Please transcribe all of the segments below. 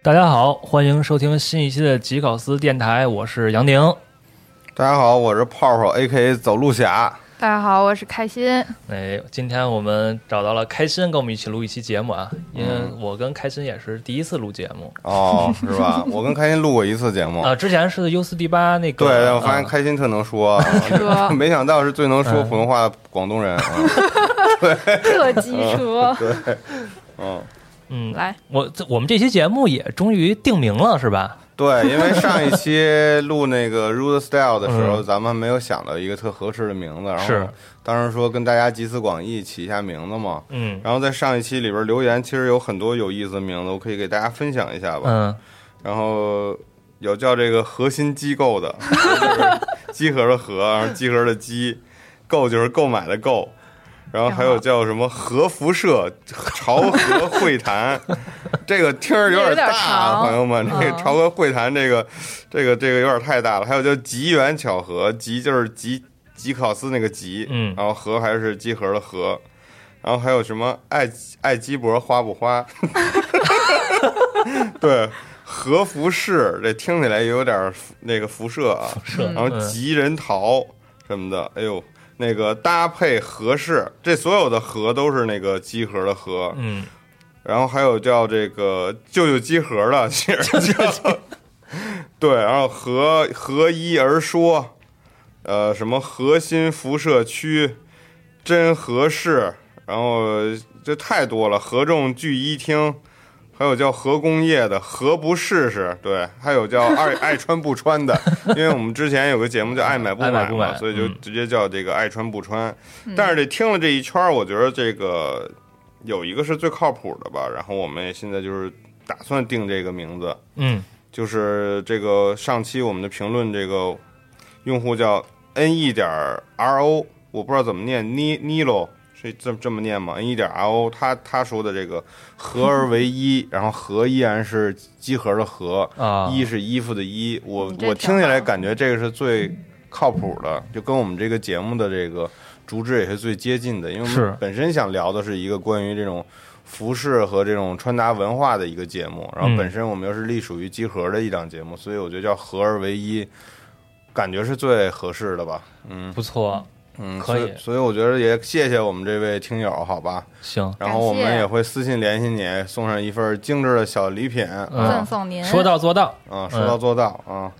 大家好，欢迎收听新一期的吉考斯电台，我是杨宁。大家好，我是泡泡 A.K.A 走路侠。大家好，我是开心。哎，今天我们找到了开心，跟我们一起录一期节目啊，因为我跟开心也是第一次录节目哦，是吧？我跟开心录过一次节目。啊，之前是 U 四 D 八那个，对，我发现啊开心特能说，说 没想到是最能说普通话的广东人。嗯特机车，对，嗯，嗯，来，我这我们这期节目也终于定名了，是吧？对，因为上一期录那个 Rude Style 的时候，嗯。咱们没有想到一个特合适的名字，然是。后当时说跟大家集思广益起一下名字嘛。嗯。然后在上一期里边留言，其实有很多有意思的名字，我可以给大家分享一下吧。嗯，然后有叫这个核心机构的，就是集合的合，然后集合的机，购就是购买的购，然后还有叫什么核辐射朝核会谈，这个听着有点大点啊，朋友们，这个嗯朝核会谈这个这个这个有点太大了。还有叫吉缘巧合，吉就是吉吉考斯那个吉，嗯然后核还是集合的核。然后还有什么爱爱鸡脖花不花？对，核辐射这听起来也有点辐那个辐射啊。是，然后吉人桃什么的，哎呦，那个搭配合适，这所有的合都是那个集合的合。嗯，然后还有叫这个舅舅集合的，其实叫对，然后合合一而说，呃，什么核心辐射区，真合适，然后这太多了，合众聚一厅。还有叫核工业的，何不试试？对，还有叫爱 爱穿不穿的，因为我们之前有个节目叫 爱买不爱买不买所以就嗯直接叫这个爱穿不穿。但是这听了这一圈儿，我觉得这个有一个是最靠谱的吧。然后我们也现在就是打算定这个名字，嗯，就是这个上期我们的评论，这个用户叫 n e 点 r o，我不知道怎么念，ni nilo 是这么这么念吗？n 一点 r o，他他说的这个合而为一，然后合依然是集合的合，啊，衣是衣服的衣，我这我听起来感觉这个是最靠谱的，就跟我们这个节目的这个主旨也是最接近的，因为我是们本身想聊的是一个关于这种服饰和这种穿搭文化的一个节目，然后嗯本身我们又是隶属于集合的一档节目，所以我觉得叫合而为一，感觉是最合适的吧。嗯不错，嗯，可以所所以我觉得也谢谢我们这位听友，好吧。行，然后我们也会私信联系你，送上一份精致的小礼品赠送您。说到做到。啊，说到做到啊。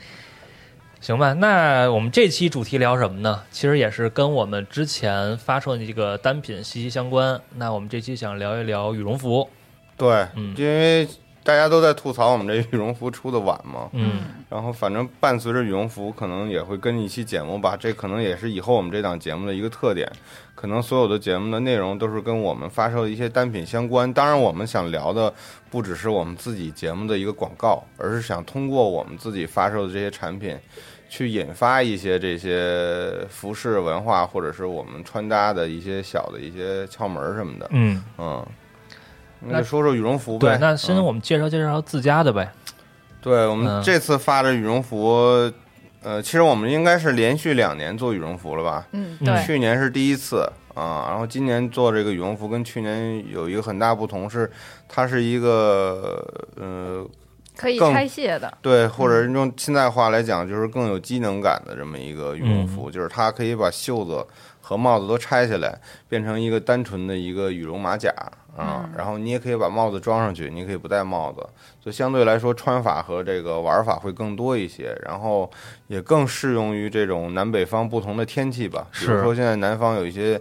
行吧，那我们这期主题聊什么呢？其实也是跟我们之前发售的这个单品息息相关。那我们这期想聊一聊羽绒服。对，嗯因为大家都在吐槽我们这羽绒服出的晚嘛，嗯，然后反正伴随着羽绒服，可能也会跟一期节目吧，这可能也是以后我们这档节目的一个特点。可能所有的节目的内容都是跟我们发售的一些单品相关。当然，我们想聊的不只是我们自己节目的一个广告，而是想通过我们自己发售的这些产品，去引发一些这些服饰文化，或者是我们穿搭的一些小的一些窍门什么的。嗯，嗯，那说说羽绒服呗。对，那先嗯我们介绍介绍自家的呗。对我嗯们这次发的羽绒服，呃，其实我们应该是连续两年做羽绒服了吧？嗯，嗯对，去年是第一次啊，然后今年做这个羽绒服跟去年有一个很大不同是，它是一个呃，可以拆卸的，对，或者用现代话来讲，就是更有机能感的这么一个羽绒服，就是它可以把袖子和帽子都拆下来，变成一个单纯的一个羽绒马甲啊，然后你也可以把帽子装上去，你可以不戴帽子，就相对来说穿法和这个玩法会更多一些，然后也更适用于这种南北方不同的天气吧。比如说现在南方有一些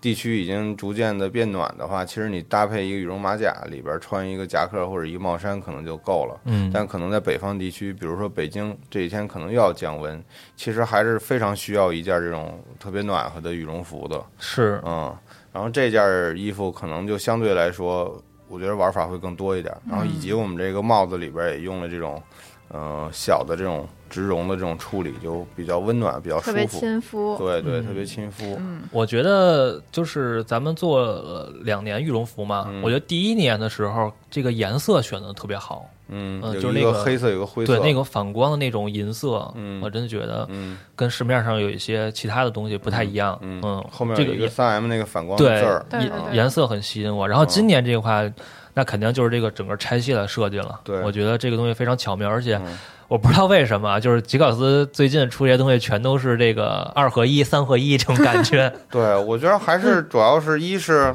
地区已经逐渐的变暖的话，其实你搭配一个羽绒马甲，里边穿一个夹克或者一个帽衫可能就够了。嗯，但可能在北方地区，比如说北京这几天可能又要降温，其实还是非常需要一件这种特别暖和的羽绒服的。是，嗯，然后这件衣服可能就相对来说，我觉得玩法会更多一点。然后以及我们这个帽子里边也用了这种，呃，小的这种植绒的这种处理，就比较温暖，比较舒特别服。亲肤。对对，嗯特别亲肤。我觉得就是咱们做了两年羽绒服嘛，嗯我觉得第一年的时候，这个颜色选的特别好，嗯，就是那个一个黑色，有个灰色。对那个反光的那种银色，嗯我真的觉得嗯跟市面上有一些其他的东西不太一样。嗯嗯，后面有一个这个三 M 那个反光字儿。颜色很吸引我。然后今年这个话，那肯定就是这个整个拆卸的设计了。对我觉得这个东西非常巧妙，而且嗯我不知道为什么，就是吉考斯最近出这些东西全都是这个二合一、三合一这种感觉。对，我觉得还是主要是一是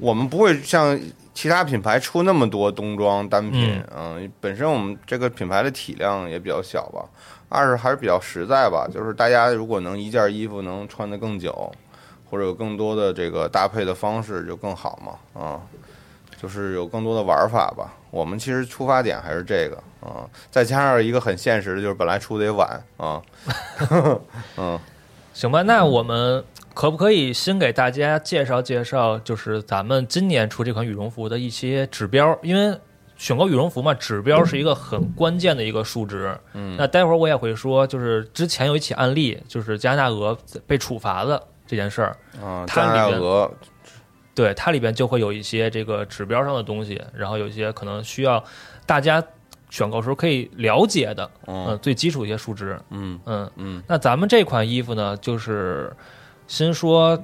我们不会像其他品牌出那么多冬装单品，嗯，本身我们这个品牌的体量也比较小吧。二是还是比较实在吧，就是大家如果能一件衣服能穿得更久，或者有更多的这个搭配的方式就更好嘛，啊、就是有更多的玩法吧。我们其实出发点还是这个啊、再加上一个很现实的，就是本来出的也晚啊，嗯。行吧，那我们可不可以先给大家介绍介绍，就是咱们今年出这款羽绒服的一些指标？因为选购羽绒服嘛，指标是一个很关键的一个数值。嗯那待会儿我也会说，就是之前有一起案例，就是加拿大鹅被处罚的这件事儿，啊，它加拿大鹅对它里边就会有一些这个指标上的东西，然后有一些可能需要大家选购时候可以了解的，嗯、嗯最基础一些数值，嗯嗯。嗯那咱们这款衣服呢，就是先说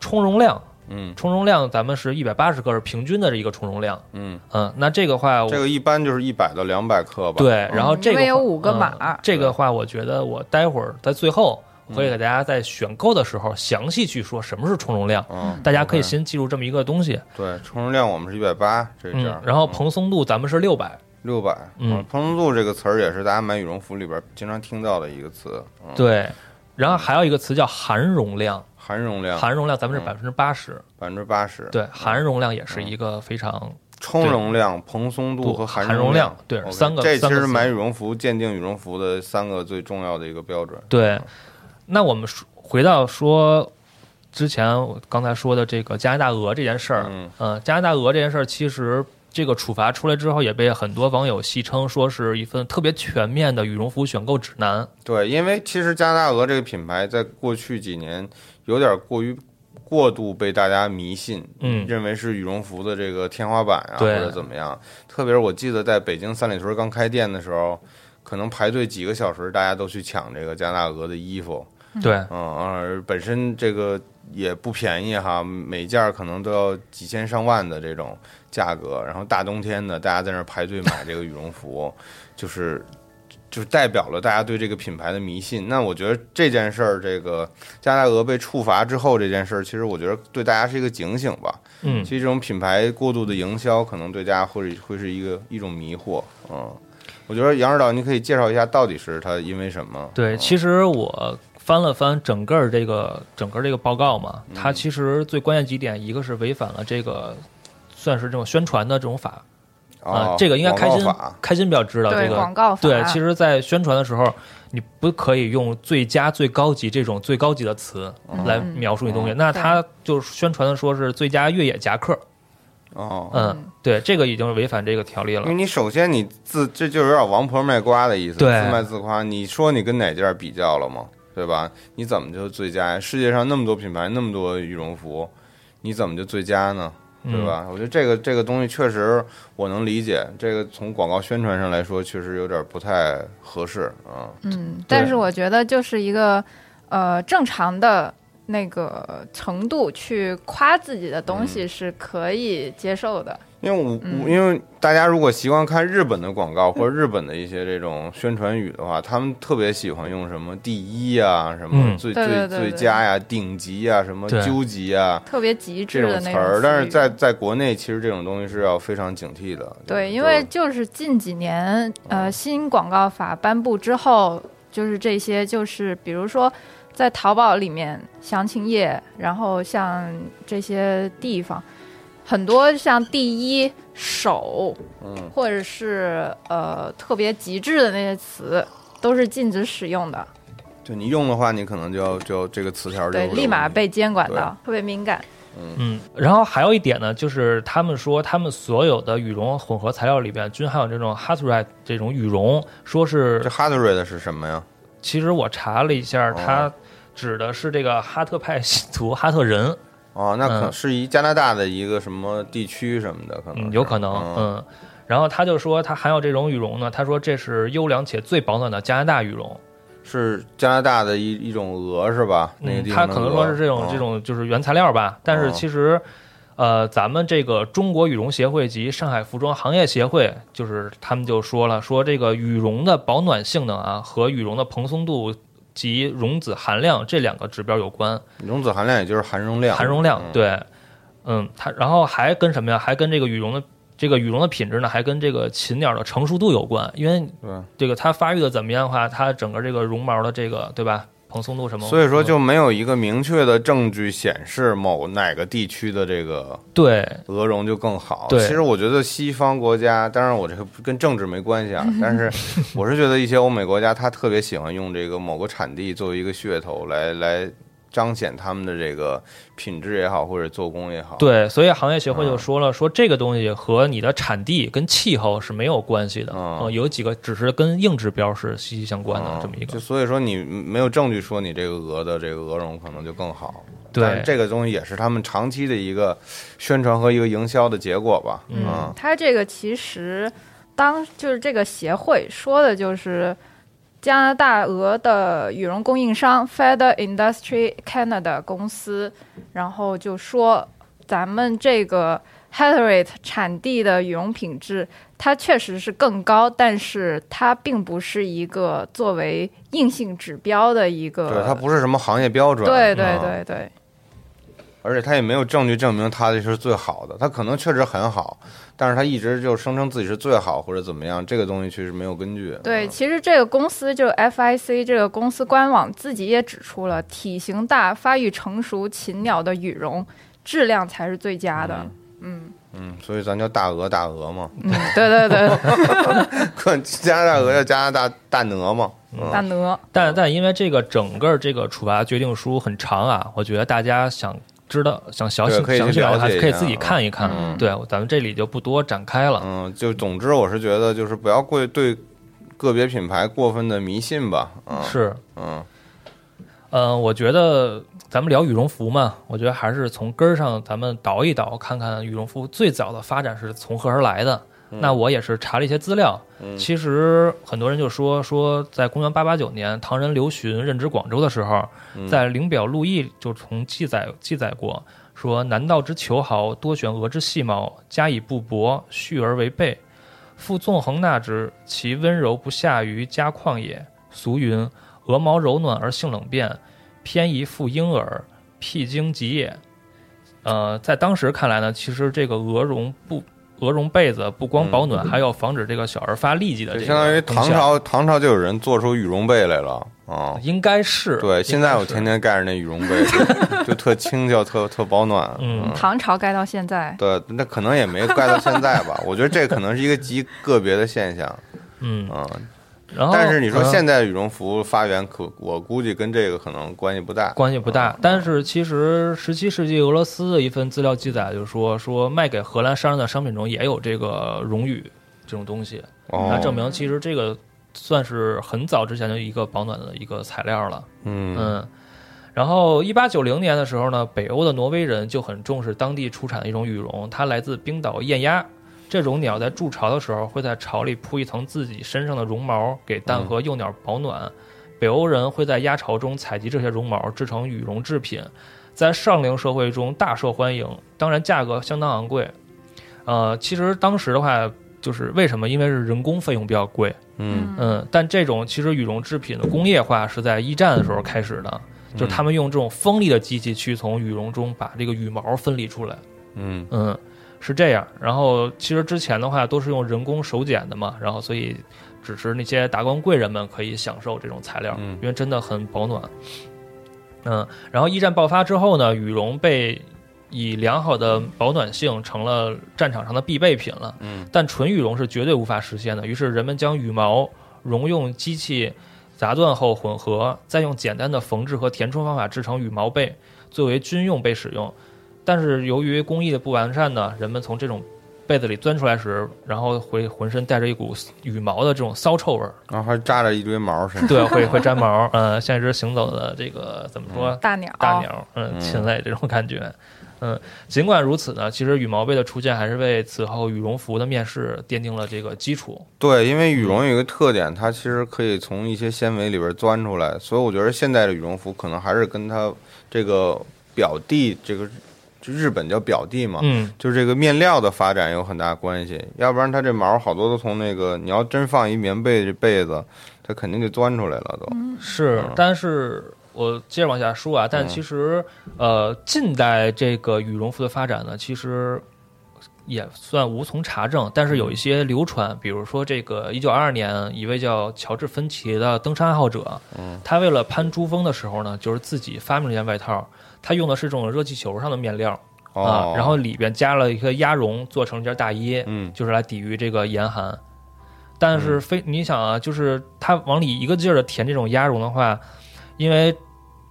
充绒量，嗯。充绒量咱们是一百八十克是平均的这一个充绒量，嗯，嗯，那这个话我这个一般就是一百到两百克吧。对，然后这个话因为有五个嗯码这个话我觉得我待会儿在最后会给大家在选购的时候详细去说什么是充绒量，嗯，大家可以先记住这么一个东西，对充绒量我们是一百八这件儿，，嗯然后蓬松度咱们是六百，六百，嗯蓬松度这个词儿也是大家买羽绒服里边经常听到的一个词，嗯，对，然后还有一个词叫含容量，含容量。含容量咱们是百嗯分之八十，百分之八十，对，含容量也是一个非常充容量、蓬松度和含绒绒量。对三个这其实买羽绒服鉴定羽绒服的三个最重要的一个标准。对，那我们说回到说之前我刚才说的这个加拿大鹅这件事儿，嗯。呃，加拿大鹅这件事儿，其实这个处罚出来之后，也被很多网友戏称说是一份特别全面的羽绒服选购指南。对，因为其实加拿大鹅这个品牌在过去几年有点过于过度被大家迷信，嗯认为是羽绒服的这个天花板啊，或者怎么样。特别是我记得在北京三里屯刚开店的时候，可能排队几个小时，大家都去抢这个加拿大鹅的衣服，对，嗯，而本身这个也不便宜哈，每件儿可能都要几千上万的这种价格，然后大冬天的，大家在那儿排队买这个羽绒服，就是就是代表了大家对这个品牌的迷信。那我觉得这件事儿，这个加拿大鹅被处罚之后这件事儿，其实我觉得对大家是一个警醒吧。嗯，其实这种品牌过度的营销，可能对大家会会是一个一种迷惑。嗯，我觉得杨指导，你可以介绍一下到底是它因为什么？对，嗯其实我翻了翻整个儿这个整个儿这个报告嘛，嗯它其实最关键几点，一个是违反了这个算是这种宣传的这种法，啊、哦这个应该开心开心比较知道这个广告法，对，其实，在宣传的时候，你不可以用最佳、最高级这种最高级的词来描述你东西。那他就宣传的说是最佳越野夹克，哦，嗯，对，这个已经违反这个条例了因为。你首先你自这就有点王婆卖瓜的意思，对自卖自夸。你说你跟哪件比较了吗？对吧？你怎么就最佳呀？世界上那么多品牌，那么多羽绒服，你怎么就最佳呢？对嗯吧？我觉得这个这个东西确实我能理解，这个从广告宣传上来说，确实有点不太合适啊。嗯，但是我觉得就是一个呃正常的那个程度去夸自己的东嗯。西是可以接受的。因为我、嗯。我因为大家如果习惯看日本的广告 或者日本的一些这种宣传语的话，他们特别喜欢用什么第一啊、什么嗯。最、对对最最佳呀、顶级呀、什么究极呀特别极致的那种词儿，但是在在国内其实这种东西是要非常警惕的。对，因为就是近几年呃新广告法颁布之后，就是这些就是比如说在淘宝里面详情页，然后像这些地方，很多像第一手，嗯，或者是呃特别极致的那些词，都是禁止使用的，就你用的话，你可能就就这个词条就对，立马被监管对到，特别敏感。嗯，然后还有一点呢，就是他们说他们所有的羽绒混合材料里边均含有这种 h a t r i t 这种羽绒，说是这 h a r d r a d 是什么呀？其实我查了一下，它指的是这个哈特派信徒哈特人，哦，那可嗯是一加拿大的一个什么地区什么的，可能嗯，有可能，嗯嗯。然后他就说他含有这种羽绒呢，他说这是优良且最保暖的加拿大羽绒。是加拿大的一一种鹅是吧？那个嗯，地他可能说是这种这种就是原材料吧，但是嗯其实，呃，咱们这个中国羽绒协会及上海服装行业协会，就是他们就说了，说这个羽绒的保暖性能啊和羽绒的蓬松度及绒子含量这两个指标有关。绒子含量也就是含绒量，含绒量，嗯，对，嗯，它然后还跟什么呀？还跟这个羽绒的这个羽绒的品质呢，还跟这个禽鸟的成熟度有关。因为对这个它发育的怎么样的话，它整个这个绒毛的这个对吧，蓬松度什么，所以说就嗯。没有一个明确的证据显示某哪个地区的这个对。鹅绒就更好。对。其实我觉得西方国家，当然我这个跟政治没关系啊，但是我是觉得一些欧美国家，他特别喜欢用这个某个产地作为一个噱头来来彰显他们的这个品质也好，或者做工也好。对，所以行业协会嗯。就说了，说这个东西和你的产地跟气候是没有关系的，嗯。嗯，有几个只是跟硬指标是息息相关的嗯这么一个。就，所以说你没有证据说你这个鹅的这个鹅绒可能就更好。对。但这个东西也是他们长期的一个宣传和一个营销的结果吧。嗯它这个其实当就是这个协会说的就是加拿大鹅的羽绒供应商 Feather Industry Canada 公司，然后就说咱们这个 Hatterit 产地的羽绒品质，它确实是更高，但是它并不是一个作为硬性指标的一个。对，它不是什么行业标准。对对啊对对，而且他也没有证据证明他的是最好的，他可能确实很好，但是他一直就声称自己是最好或者怎么样，这个东西确实没有根据。对，嗯其实这个公司就 FIC 这个公司官网自己也指出了，体型大、发育成熟禽鸟的羽绒质量才是最佳的。嗯嗯，所以咱叫大鹅大鹅嘛，嗯，对对对，加拿大鹅叫加拿大大鹅嘛。嗯大鹅，但但因为这个整个这个处罚决定书很长啊，我觉得大家想知道想详细详细了解，可以自己看一看。嗯对，咱们这里就不多展开了。嗯，就总之我是觉得就是不要过对个别品牌过分的迷信吧。嗯，是，嗯嗯、我觉得咱们聊羽绒服嘛，我觉得还是从根儿上咱们倒一倒，看看羽绒服最早的发展是从何而来的。那我也是查了一些资料，嗯其实很多人就说说，在公元八八九年，唐人刘询任职广州的时候，嗯在灵表录议就从记载记载过，说南道之裘豪多选鹅之细毛，加以布帛，蓄而为被。复纵横纳之，其温柔不下于家旷也。俗云：鹅毛柔暖而性冷变，偏宜复婴儿，辟经疾也。呃，在当时看来呢，其实这个鹅绒不鹅绒被子不光保暖，还要防止这个小儿发痢疾的这个相当于唐朝唐朝就有人做出羽绒被来了啊。应该是对，现在我天天天盖着那羽绒被，就就特轻巧，特特保暖。嗯唐朝盖到现在，对，那可能也没盖到现在吧。我觉得这可能是一个极个别的现象嗯，啊。然后但是你说嗯现在羽绒服发源，可我估计跟这个可能关系不大。关系不大嗯，但是其实十七世纪俄罗斯的一份资料记载就是说，说卖给荷兰商人的商品中也有这个绒羽这种东西，哦那证明其实这个算是很早之前的一个保暖的一个材料了。嗯嗯，然后一八九零年的时候呢，北欧的挪威人就很重视当地出产的一种羽绒，它来自冰岛雁鸭。这种鸟在筑巢的时候会在巢里铺一层自己身上的绒毛，给蛋和幼鸟保暖。北欧人会在鸭巢中采集这些绒毛，制成羽绒制品，在上流社会中大受欢迎，当然价格相当昂贵。呃，其实当时的话，就是为什么？因为是人工费用比较贵，嗯嗯，但这种其实羽绒制品的工业化是在一战的时候开始的，就是他们用这种锋利的机器去从羽绒中把这个羽毛分离出来，嗯嗯，是这样。然后其实之前的话都是用人工手剪的嘛，然后所以只是那些达官贵人们可以享受这种材料，嗯因为真的很保暖。嗯，然后一战爆发之后呢，羽绒被以良好的保暖性成了战场上的必备品了。嗯，但纯羽绒是绝对无法实现的。于是人们将羽毛绒用机器砸断后混合，再用简单的缝制和填充方法制成羽毛被，作为军用被使用。但是由于工艺的不完善呢，人们从这种被子里钻出来时，然后会浑身带着一股羽毛的这种骚臭味儿，然后还扎着一堆毛身上。对，会会粘毛，嗯，像一只行走的这个怎么说？大鸟，大鸟，嗯，嗯禽类这种感觉。嗯，尽管如此呢，其实羽毛被的出现还是为此后羽绒服的面世奠定了这个基础。对，因为羽绒有一个特点，它其实可以从一些纤维里边钻出来，所以我觉得现在的羽绒服可能还是跟它这个表弟，这个就日本叫表弟嘛，嗯，就是这个面料的发展有很大关系，要不然它这毛好多都从那个，你要真放一棉被这被子，它肯定就钻出来了都。是嗯，但是我接着往下说啊，但嗯。其实呃，近代这个羽绒服的发展呢，其实也算无从查证，但是有一些流传，比如说这个一九二二年，一位叫乔治芬奇的登山爱好者，嗯，他为了攀珠峰的时候呢，就是自己发明了一件外套，他用的是这种热气球上的面料啊哦，，然后里边加了一个鸭绒，做成一件大衣，嗯就是来抵御这个严寒。但是非你想啊，就是它往里一个劲儿的填这种鸭绒的话，因为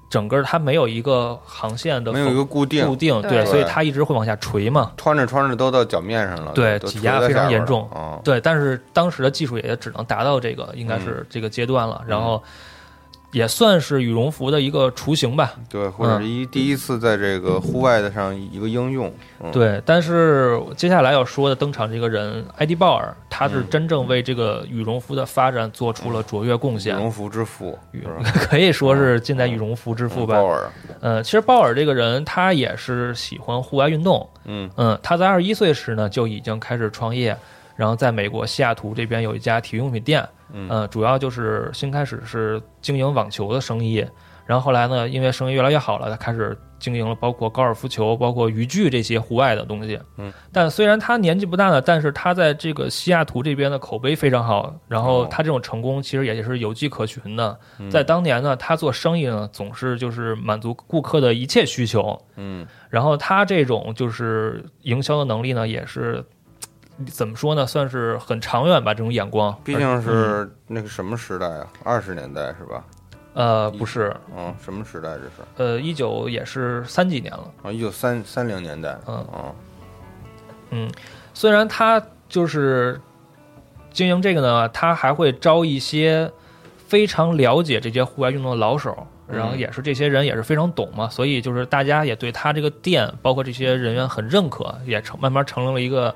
整个它没有一个航线的没有一个固定，固定，对对，所以它一直会往下垂嘛。穿着穿着都到脚面上了，对挤压非常严重。对，但是当时的技术也只能达到这个，应该是这个阶段了。然后也算是羽绒服的一个雏形吧。对，或者是一第一次在这个户外的上一个应用，嗯，对，但是接下来要说的登场这个人艾迪鲍尔，他是嗯。真正为这个羽绒服的发展做出了卓越贡献。羽，绒服之父，羽是吧？可以说是近代羽绒服之父吧。鲍尔，呃，其实鲍尔这个人他也是喜欢户外运动，嗯。嗯，他在二十一岁时呢就已经开始创业，然后在美国西雅图这边有一家体育用品店，嗯呃，主要就是先开始是经营网球的生意，然后后来呢，因为生意越来越好了，他开始经营了包括高尔夫球、包括渔具这些户外的东西。嗯，但虽然他年纪不大呢，但是他在这个西雅图这边的口碑非常好，然后他这种成功其实也是有迹可循的。在当年呢，他做生意呢总是就是满足顾客的一切需求，嗯然后他这种就是营销的能力呢，也是怎么说呢，算是很长远吧，这种眼光。毕竟是那个什么时代啊？二十年代是吧？呃，不是，嗯，什么时代这是？呃，一九也是三几年了。啊，一九三三零年代，嗯嗯，嗯，虽然他就是经营这个呢，他还会招一些非常了解这些户外运动的老手，然后嗯也是这些人也是非常懂嘛，所以就是大家也对他这个店，包括这些人员很认可，也成慢慢成了一个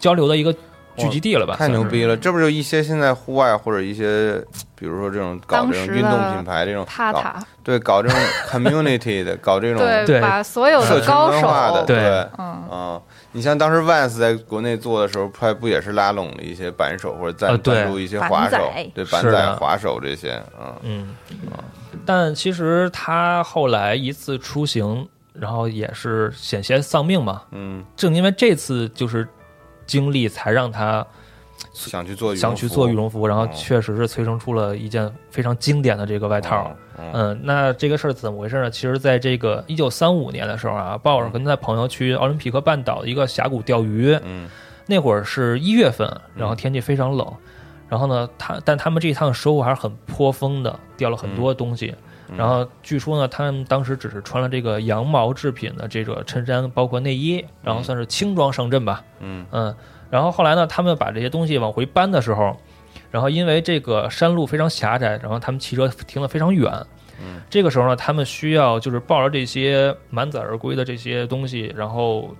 交流的一个聚集地了吧？太牛逼了！这不就一些现在户外或者一些，比如说这种搞这种运动品牌这种对搞这种 community 的，搞这种对，对。把所有的高文化的，对。对，嗯，啊，你像当时 Vans 在国内做的时候，还不也是拉拢了一些板手或者赞助一些滑手对板仔、滑手这些，嗯。嗯，但其实他后来一次出行，然后也是险些丧命嘛。嗯。正因为这次就是经历，才让他想去做想去服做羽绒服，然后哦确实是催生出了一件非常经典的这个外套。嗯嗯，那这个事儿怎么回事呢？其实，在这个一九三五年的时候啊，鲍尔跟他朋友去奥林匹克半岛的一个峡谷钓鱼，嗯。那会儿是一月份，然后天气非常冷，然后呢，他但他们这一趟收获还是很颇丰的，钓了很多东西。嗯然后据说呢，他们当时只是穿了这个羊毛制品的这个衬衫，包括内衣，然后算是轻装上阵吧。嗯嗯，然后后来呢，他们把这些东西往回搬的时候，然后因为这个山路非常狭窄，然后他们骑车停得非常远。嗯，这个时候呢，他们需要就是抱着这些满载而归的这些东西，然后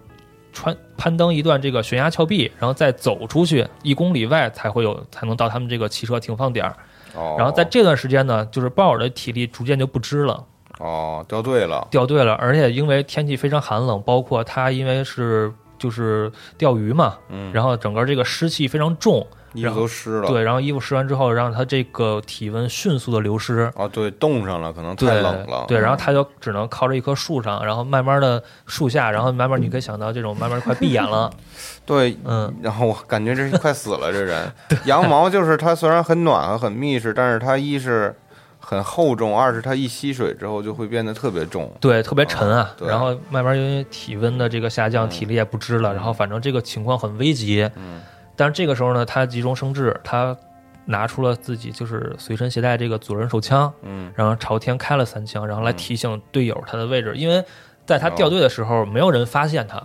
穿攀登一段这个悬崖峭壁，然后再走出去一公里外才会有才能到他们这个汽车停放点儿。哦，然后在这段时间呢，就是鲍尔的体力逐渐就不支了。哦掉队了，掉队了，而且因为天气非常寒冷，包括他因为是就是钓鱼嘛，嗯，然后整个这个湿气非常重，衣服都湿了，对，然后衣服湿完之后，让他这个体温迅速的流失。啊对，冻上了，可能太冷了，对，然后他就只能靠着一棵树上，然后慢慢的树下，然后慢慢你可以想到这种慢慢快闭眼了，对，嗯，然后我感觉这是快死了，这人。羊毛就是它虽然很暖和、很密实，但是它一是很厚重，二是它一吸水之后就会变得特别重。对，特别沉啊，对然后慢慢因为体温的这个下降，体力也不支了，然后反正这个情况很危急。嗯但是这个时候呢，他急中生智，他拿出了自己就是随身携带这个左轮手枪，嗯然后朝天开了三枪，然后来提醒队友他的位置，因为在他掉队的时候，没有人发现他。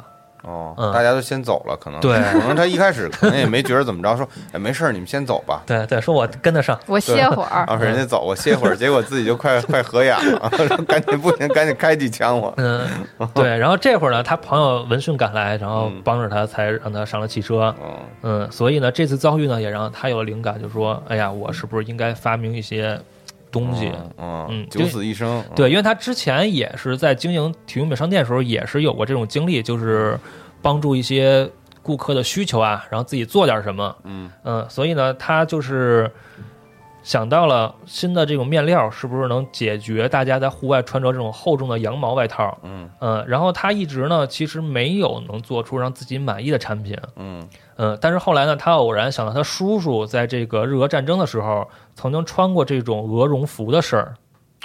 哦，嗯大家都先走了，可能对可能他一开始可能也没觉得怎么着，说 哎没事儿，你们先走吧。对对，说我跟得上。我歇会儿。啊，人家走，我歇会儿，结果自己就快快合眼了，说赶紧不行，赶紧开几枪我。嗯，对。然后这会儿呢，他朋友闻讯赶来，然后嗯帮着他，才让他上了汽车。嗯嗯，所以呢，这次遭遇呢，也让他有了灵感，就说：“哎呀，我是不是应该发明一些东西？”嗯嗯九死一生。嗯对，因为他之前也是在经营体育用品商店的时候，也是有过这种经历，就是帮助一些顾客的需求啊，然后自己做点什么。嗯嗯，所以呢，他就是想到了新的这种面料是不是能解决大家在户外穿着这种厚重的羊毛外套。嗯嗯，然后他一直呢，其实没有能做出让自己满意的产品。嗯嗯，但是后来呢，他偶然想到他叔叔在这个日俄战争的时候，曾经穿过这种俄绒服的事儿。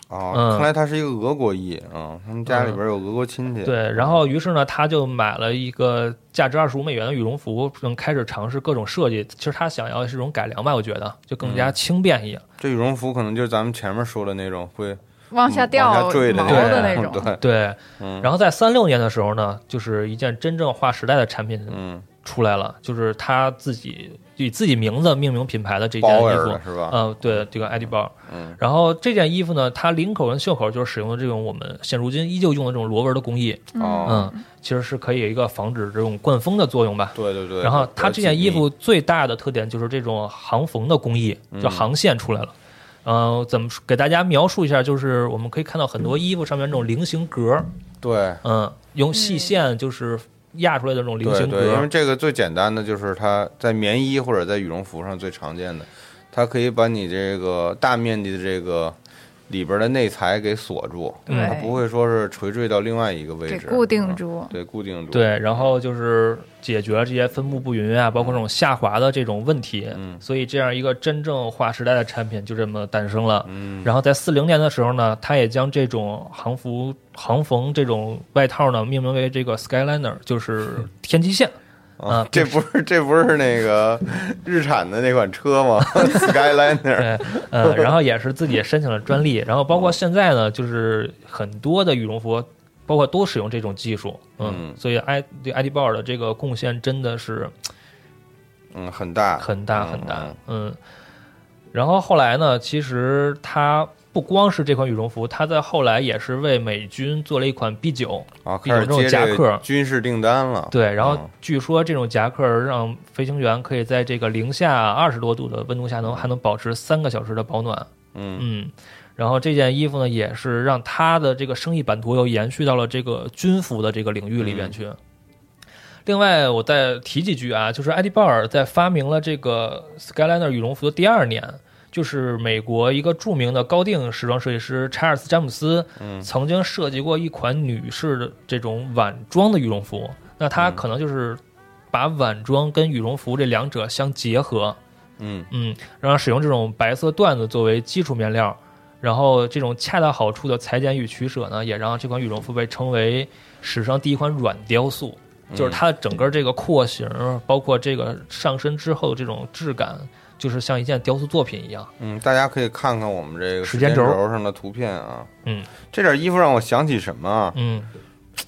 哦，嗯看来他是一个俄国裔啊，他们家里边有俄国亲戚。对，然后于是呢，他就买了一个价值二十五美元的羽绒服，正开始尝试各种设计。其实他想要的是一种改良吧，我觉得就更嗯加轻便一点。这羽绒服可能就是咱们前面说的那种会往下掉往下坠的那种种，对，对，嗯然后在三六年的时候呢，就是一件真正划时代的产品嗯，出来了，就是他自己以自己名字命名品牌的这件衣服。是吧？嗯，对，这个艾迪包。嗯然后这件衣服呢，它领口跟袖口就是使用的这种我们现如今依旧用的这种螺纹的工艺，哦，嗯，其实是可以有一个防止这种灌风的作用吧。对对对。然后它这件衣服最大的特点就是这种航缝的工艺，嗯叫航线出来了。呃，怎么给大家描述一下？就是我们可以看到很多衣服上面这种菱形格，对嗯，用细线就是压出来的这种菱形对对，因为，这个最简单的就是它在棉衣或者在羽绒服上最常见的，它可以把你这个大面积的这个里边的内材给锁住，嗯它不会说是垂坠到另外一个位置，固定嗯住。对，固定住。对，然后就是解决了这些分布不匀啊，包括这种下滑的这种问题。嗯所以这样一个真正划时代的产品就这么诞生了。嗯，然后在四零年的时候呢，他也将这种航服航缝这种外套呢命名为这个 Skyliner，就是 天际线。啊这不是这不是那个日产的那款车吗？Skyliner。对，呃，然后也是自己申请了专利，然后包括现在呢，就是很多的羽绒服，包括都使用这种技术，嗯，嗯所以埃对埃迪鲍尔的这个贡献真的是嗯，很大，很大嗯很大，嗯。然后后来呢，其实他不光是这款羽绒服，他在后来也是为美军做了一款 B 九，啊，一种这种夹克。个军事订单了。对，然后嗯。据说这种夹克让飞行员可以在这个零下二十多度的温度下能还能保持三个小时的保暖，嗯。嗯，然后这件衣服呢，也是让他的这个生意版图又延续到了这个军服的这个领域里边去。另外，我再提几句啊，就是艾迪鲍尔在发明了这个 Skyliner 羽绒服的第二年，就是美国一个著名的高定时装设计师查尔斯詹姆斯，嗯曾经设计过一款女士的这种晚装的羽绒服。那他嗯可能就是把晚装跟羽绒服这两者相结合，嗯嗯，然后使用这种白色缎子作为基础面料，然后这种恰到好处的裁剪与取舍呢，也让这款羽绒服被称为史上第一款软雕塑。就是它的整个这个廓形，包括这个上身之后的这种质感，就是像一件雕塑作品一样。嗯，大家可以看看我们这个时间轴轴上的图片啊。嗯，这件衣服让我想起什么啊？嗯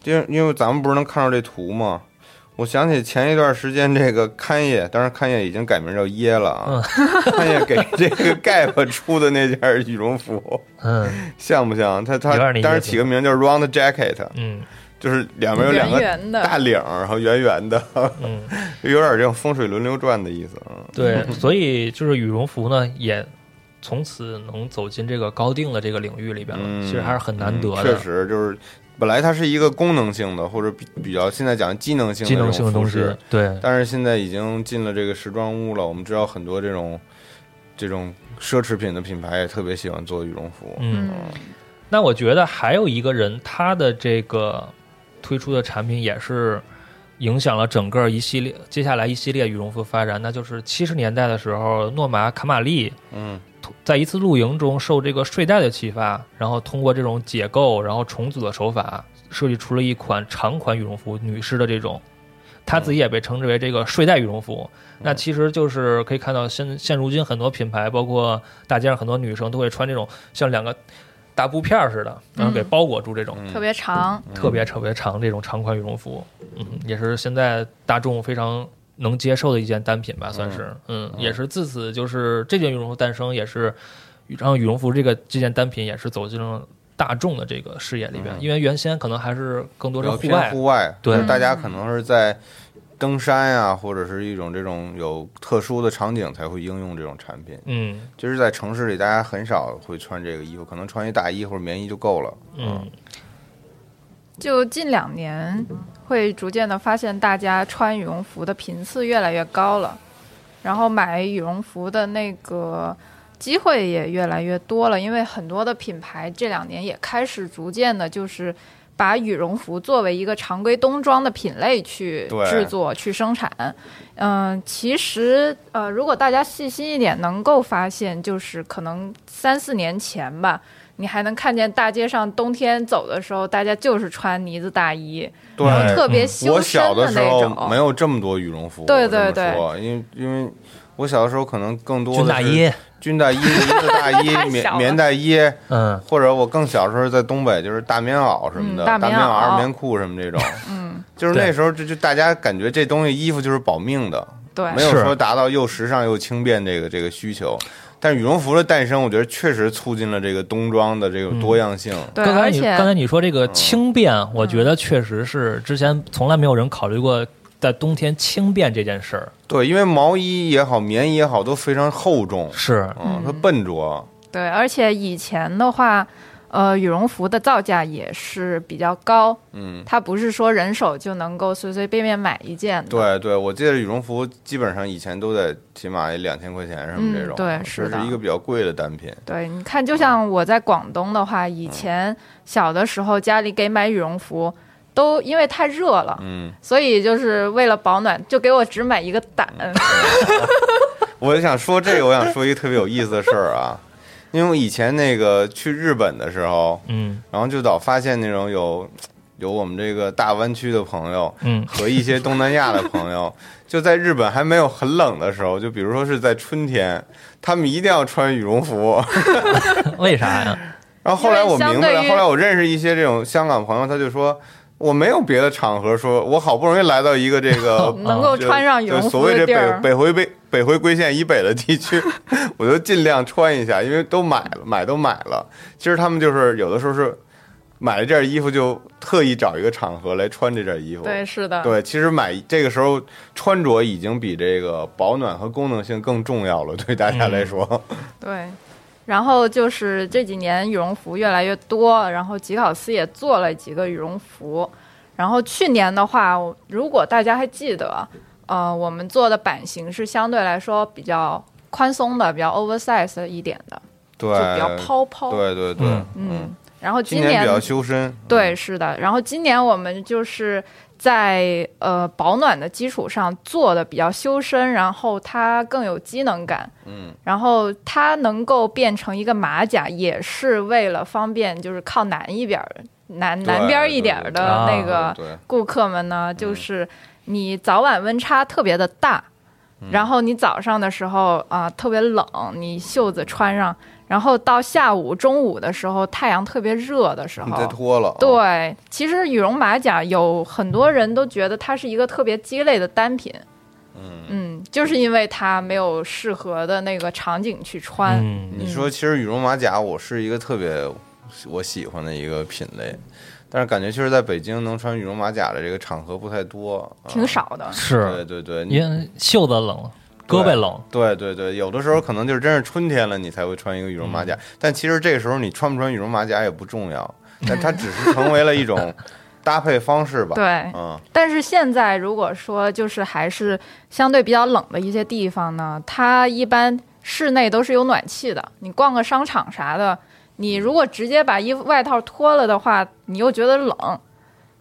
因为因为咱们不是能看到这图吗？我想起前一段时间这个勘业，当然勘业已经改名叫耶了啊。勘业给这个 Gap 出的那件羽绒服，嗯像不像？它它有点那意思当时起个名叫 Round Jacket，嗯就是两边有两个大领儿，然后圆圆的，嗯，有点这种风水轮流转的意思啊。对，所以就是羽绒服呢，也从此能走进这个高定的这个领域里边了，嗯，其实还是很难得的。嗯确实，就是本来它是一个功能性的，或者比比较现在讲机能性的机能性的东西这种服饰，对，但是现在已经进了这个时装屋了。我们知道很多这种这种奢侈品的品牌也特别喜欢做羽绒服。嗯。那我觉得还有一个人，他的这个推出的产品也是影响了整个一系列接下来一系列羽绒服发展，那就是七十年代的时候，诺玛卡玛丽嗯在一次露营中受这个睡袋的启发，然后通过这种解构然后重组的手法，设计出了一款长款羽绒服，女士的这种。它自己也被称之为这个睡袋羽绒服，那其实就是可以看到现现如今很多品牌，包括大街上很多女生都会穿这种像两个大布片儿似的，然后给包裹住这种、特别长，特别特别长这种长款羽绒服，嗯，也是现在大众非常能接受的一件单品吧，算是，嗯，也是自此就是这件羽绒服诞生，也是让羽绒服这个这件单品也是走进了大众的这个视野里边，因为原先可能还是更多是户外，户外，对大家可能是在登山呀、或者是一种这种有特殊的场景才会应用这种产品。嗯就是在城市里，大家很少会穿这个衣服，可能穿一大衣或者棉衣就够了。嗯就近两年会逐渐的发现，大家穿羽绒服的频次越来越高了，然后买羽绒服的那个机会也越来越多了，因为很多的品牌这两年也开始逐渐的，就是把羽绒服作为一个常规冬装的品类去制作、去生产。嗯、其实呃，如果大家细心一点，能够发现，就是可能三四年前吧。你还能看见大街上冬天走的时候，大家就是穿呢子大衣，对然后特别嗯修我身小的时候那种。没有这么多羽绒服，对对对说因为因为我小的时候可能更多的军大衣，军大衣、呢子大衣、棉棉大衣，嗯。或者我更小时候在东北就是大棉袄什么的，嗯大棉袄。棉二棉裤什么这种，嗯，就是那时候就就大家感觉这东西衣服就是保命的，对，没有说达到又时尚又轻便这个这个需求。但是羽绒服的诞生，我觉得确实促进了这个冬装的这个多样性。对，刚才你刚才你说这个轻便，我觉得确实是之前从来没有人考虑过在冬天轻便这件事儿。对，因为毛衣也好，棉衣也好，都非常厚重，是，嗯，它笨拙，对，而且以前的话，呃，羽绒服的造价也是比较高，嗯，它不是说人手就能够随随便便买一件的。对对，我记得羽绒服基本上以前都得起码两千块钱什么这种，嗯对是的。是一个比较贵的单品。对，你看，就像我在广东的话，以前小的时候家里给买羽绒服，都因为太热了，嗯，所以就是为了保暖，就给我只买一个胆。我就想说这个，我想说一个特别有意思的事儿啊，因为我以前那个去日本的时候，嗯然后就老发现那种有有我们这个大湾区的朋友嗯和一些东南亚的朋友，就在日本还没有很冷的时候，就比如说是在春天，他们一定要穿羽绒服。为啥呀？然后后来我明白了，后来我认识一些这种香港朋友，他就说。我没有别的场合说，我好不容易来到一个这个 能够穿上羽绒服就所谓这北北回北北回归线以北的地区，我就尽量穿一下，因为都买了，买都买了。其实他们就是有的时候是买了件衣服，就特意找一个场合来穿这件衣服。对，是的，对，其实买这个时候穿着已经比这个保暖和功能性更重要了，对大家来说。对，然后就是这几年羽绒服越来越多，然后吉考斯也做了几个羽绒服。然后去年的话，如果大家还记得，呃，我们做的版型是相对来说比较宽松的，比较 oversize 一点的，对，就比较泡泡。对对对，嗯嗯，然后今今年比较修身，对，是的。然后今年我们就是在呃保暖的基础上做的比较修身，然后它更有机能感。嗯，然后它能够变成一个马甲，也是为了方便，就是靠南一边儿、南南边儿一点儿的那个，顾客们呢，就是你早晚温差特别的大，然后你早上的时候啊、特别冷，你袖子穿上，然后到下午、中午的时候太阳特别热的时你再候。脱了，啊，对，其实羽绒马甲有很多人都觉得它是一个特别鸡肋的单品，嗯。嗯就是因为它没有适合的那个场景去穿。嗯，你说其实羽绒马甲我是一个特别我喜欢的一个品类，但是感觉确实在北京能穿羽绒马甲的这个场合不太多，啊。挺少的，对是。对对，对因为袖子冷，胳膊冷，对对对，有的时候可能就是真是春天了，你才会穿一个羽绒马甲。但其实这个时候你穿不穿羽绒马甲也不重要，但它只是成为了一种搭配方式吧。对。嗯，但是现在如果说就是还是相对比较冷的一些地方呢，它一般室内都是有暖气的。你逛个商场啥的，你如果直接把衣服外套脱了的话，你又觉得冷。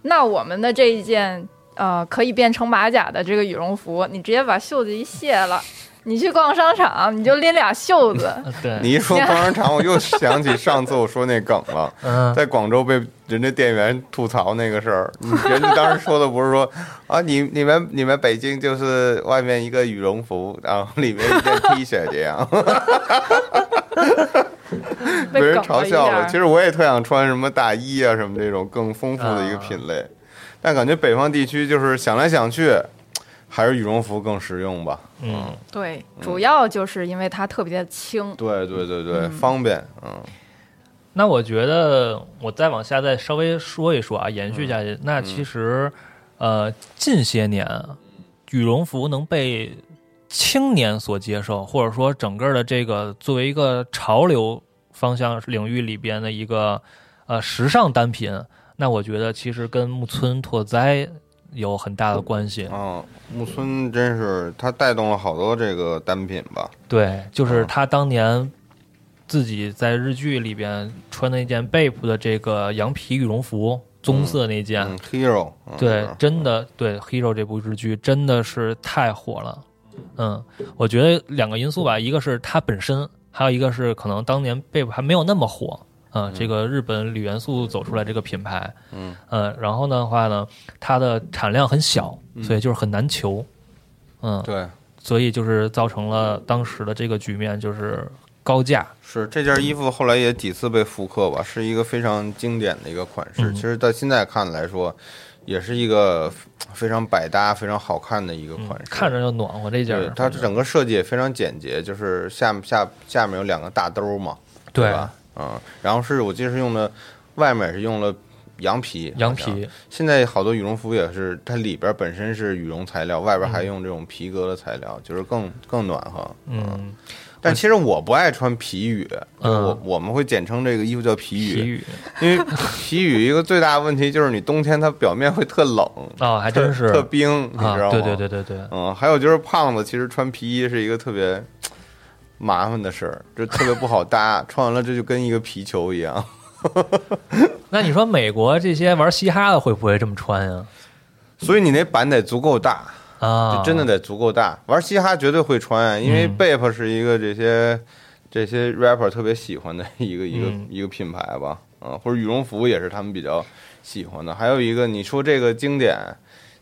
那我们的这一件呃可以变成马甲的这个羽绒服，你直接把袖子一卸了，你去逛商场你就拎俩袖子，呃 对，你一说逛商场，我又想起上次我说那梗了，嗯，在广州被人家店员吐槽那个事儿。人家当时说的不是说啊，你你们你们北京就是外面一个羽绒服，然后里面一件 T 恤这样。被人嘲笑了。其实我也特想穿什么大衣啊什么这种更丰富的一个啊品类，但感觉北方地区就是想来想去，还是羽绒服更实用吧。嗯，对，主要就是因为它特别的轻。对对对对，嗯方便。嗯那我觉得我再往下再稍微说一说啊，延续下去。那其实，呃，近些年羽绒服能被青年所接受，或者说整个的这个作为一个潮流方向领域里边的一个呃时尚单品，那我觉得其实跟木村拓哉有很大的关系。哦，木村真是他带动了好多这个单品吧。对，就是嗯他当年自己在日剧里边穿那件 Bape 的这个羊皮羽绒服，棕色那件，嗯，Hero，嗯对，真的对《Hero》这部日剧真的是太火了。嗯，我觉得两个因素吧，一个是它本身，还有一个是可能当年 Bape 还没有那么火。嗯，这个日本铝元素走出来这个品牌，嗯呃，然后的话呢，它的产量很小，所以就是很难求。嗯，对，所以就是造成了当时的这个局面，就是高价。是这件衣服后来也几次被复刻吧，是一个非常经典的一个款式。嗯其实到现在看来说，也是一个非常百搭、非常好看的一个嗯款式。看着就暖和这件它整个设计也非常简洁，就是下下下面有两个大兜嘛，对吧？嗯，然后是我记得是用的，外面也是用了羊皮，羊皮，现在好多羽绒服也是，它里边本身是羽绒材料，外边还用这种皮革的材料，就是更更暖和。嗯，但其实我不爱穿皮羽，就是我嗯我们会简称这个衣服叫皮羽，皮羽因为皮羽一个最大的问题就是你冬天它表面会特冷，哦，还真是特特冰，你知啊，道吗？对对对对对，嗯，还有就是胖子其实穿皮衣是一个特别麻烦的事儿，这特别不好搭，穿完了这就跟一个皮球一样。那你说美国这些玩嘻哈的会不会这么穿呀？所以你那版得足够大，啊，就真的得足够大。玩嘻哈绝对会穿，因为嗯 Bape 是一个这些这些 rapper 特别喜欢的一个一个、嗯一个品牌吧，嗯，或者羽绒服也是他们比较喜欢的。还有一个，你说这个经典，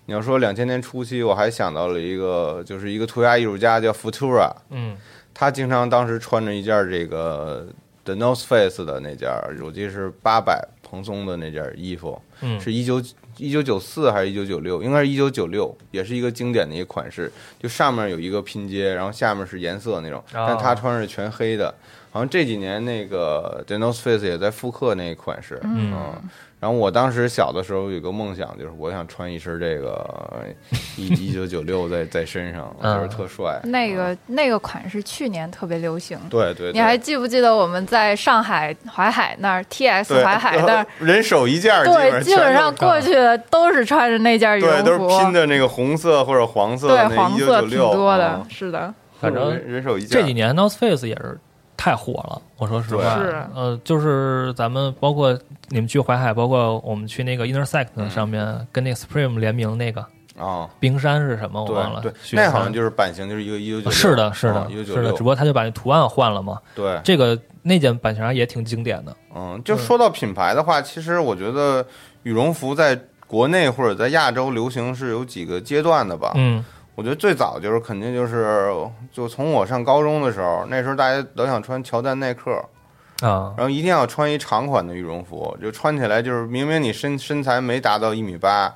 你要说两千年初期，我还想到了一个，就是一个涂鸦艺术家叫 Futura，嗯他经常当时穿着一件这个 The North Face 的那件，我记得是八百蓬松的那件衣服，嗯是一九一九九四还是一九九六？应该是一九九六，也是一个经典的一个款式，就上面有一个拼接，然后下面是颜色那种，哦但他穿的是全黑的。好像这几年那个 The North Face 也在复刻那个款式，嗯然后我当时小的时候有个梦想，就是我想穿一身这个一 一九九六在在身上，我觉得特帅。那个那个款式去年特别流行。对对，对你还记不记得我们在上海淮海那儿，TS 对淮海那儿，人手一件儿，对，基本上过去的都是穿着那件羽绒服对，都是拼的那个红色或者黄色对，黄色挺多的嗯，是的。反正人人手一件。这几年 North Face 也是太火了。我说实话，是呃，就是咱们包括你们去淮海，包括我们去那个 Intersect 嗯上面、跟那个 Supreme 联名那个啊，冰山是什么？我忘了。对对，那好像就是版型，就是一个一九九，是的，是的，一九九是的，只不，过他就把那图案换了嘛。对，这个那件版型也挺经典的。嗯，就说到品牌的话，其实我觉得羽绒服在国内或者在亚洲流行是有几个阶段的吧。嗯我觉得最早就是肯定就是，就从我上高中的时候，那时候大家都想穿乔丹耐克，啊，然后一定要穿一长款的羽绒服，就穿起来就是明明你身身材没达到一米八，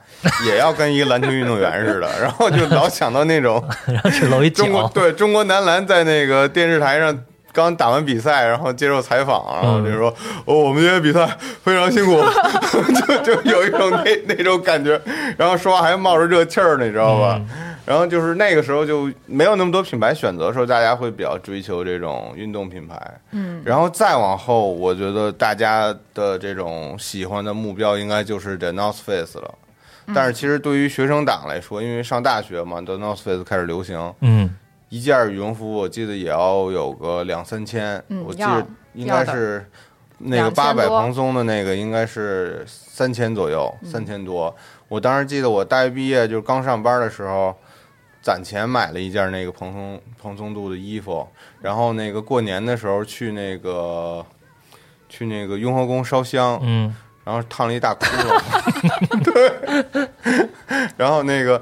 也要跟一个篮球运动员似的，然后就老想到那种 然后只露一中，国对中国男篮在那个电视台上刚打完比赛，然后接受采访，然后就说：“哦，我们今天比赛非常辛苦。就”就有一种那那种感觉，然后说话还冒着热气儿，你知道吧？然后就是那个时候就没有那么多品牌选择的时候，大家会比较追求这种运动品牌。嗯，然后再往后，我觉得大家的这种喜欢的目标应该就是 The North Face 了。但是其实对于学生党来说，因为上大学嘛，The North Face 开始流行，嗯。一件羽绒服我记得也要有个两三千，嗯我记得应该是那个八百蓬松的那个应该是三千左右，三千多。我当时记得我大学毕业就是刚上班的时候，攒钱买了一件那个蓬松蓬松度的衣服，然后那个过年的时候去那个去那个雍和宫烧香，嗯然后烫了一大窟窿，对，然后那个。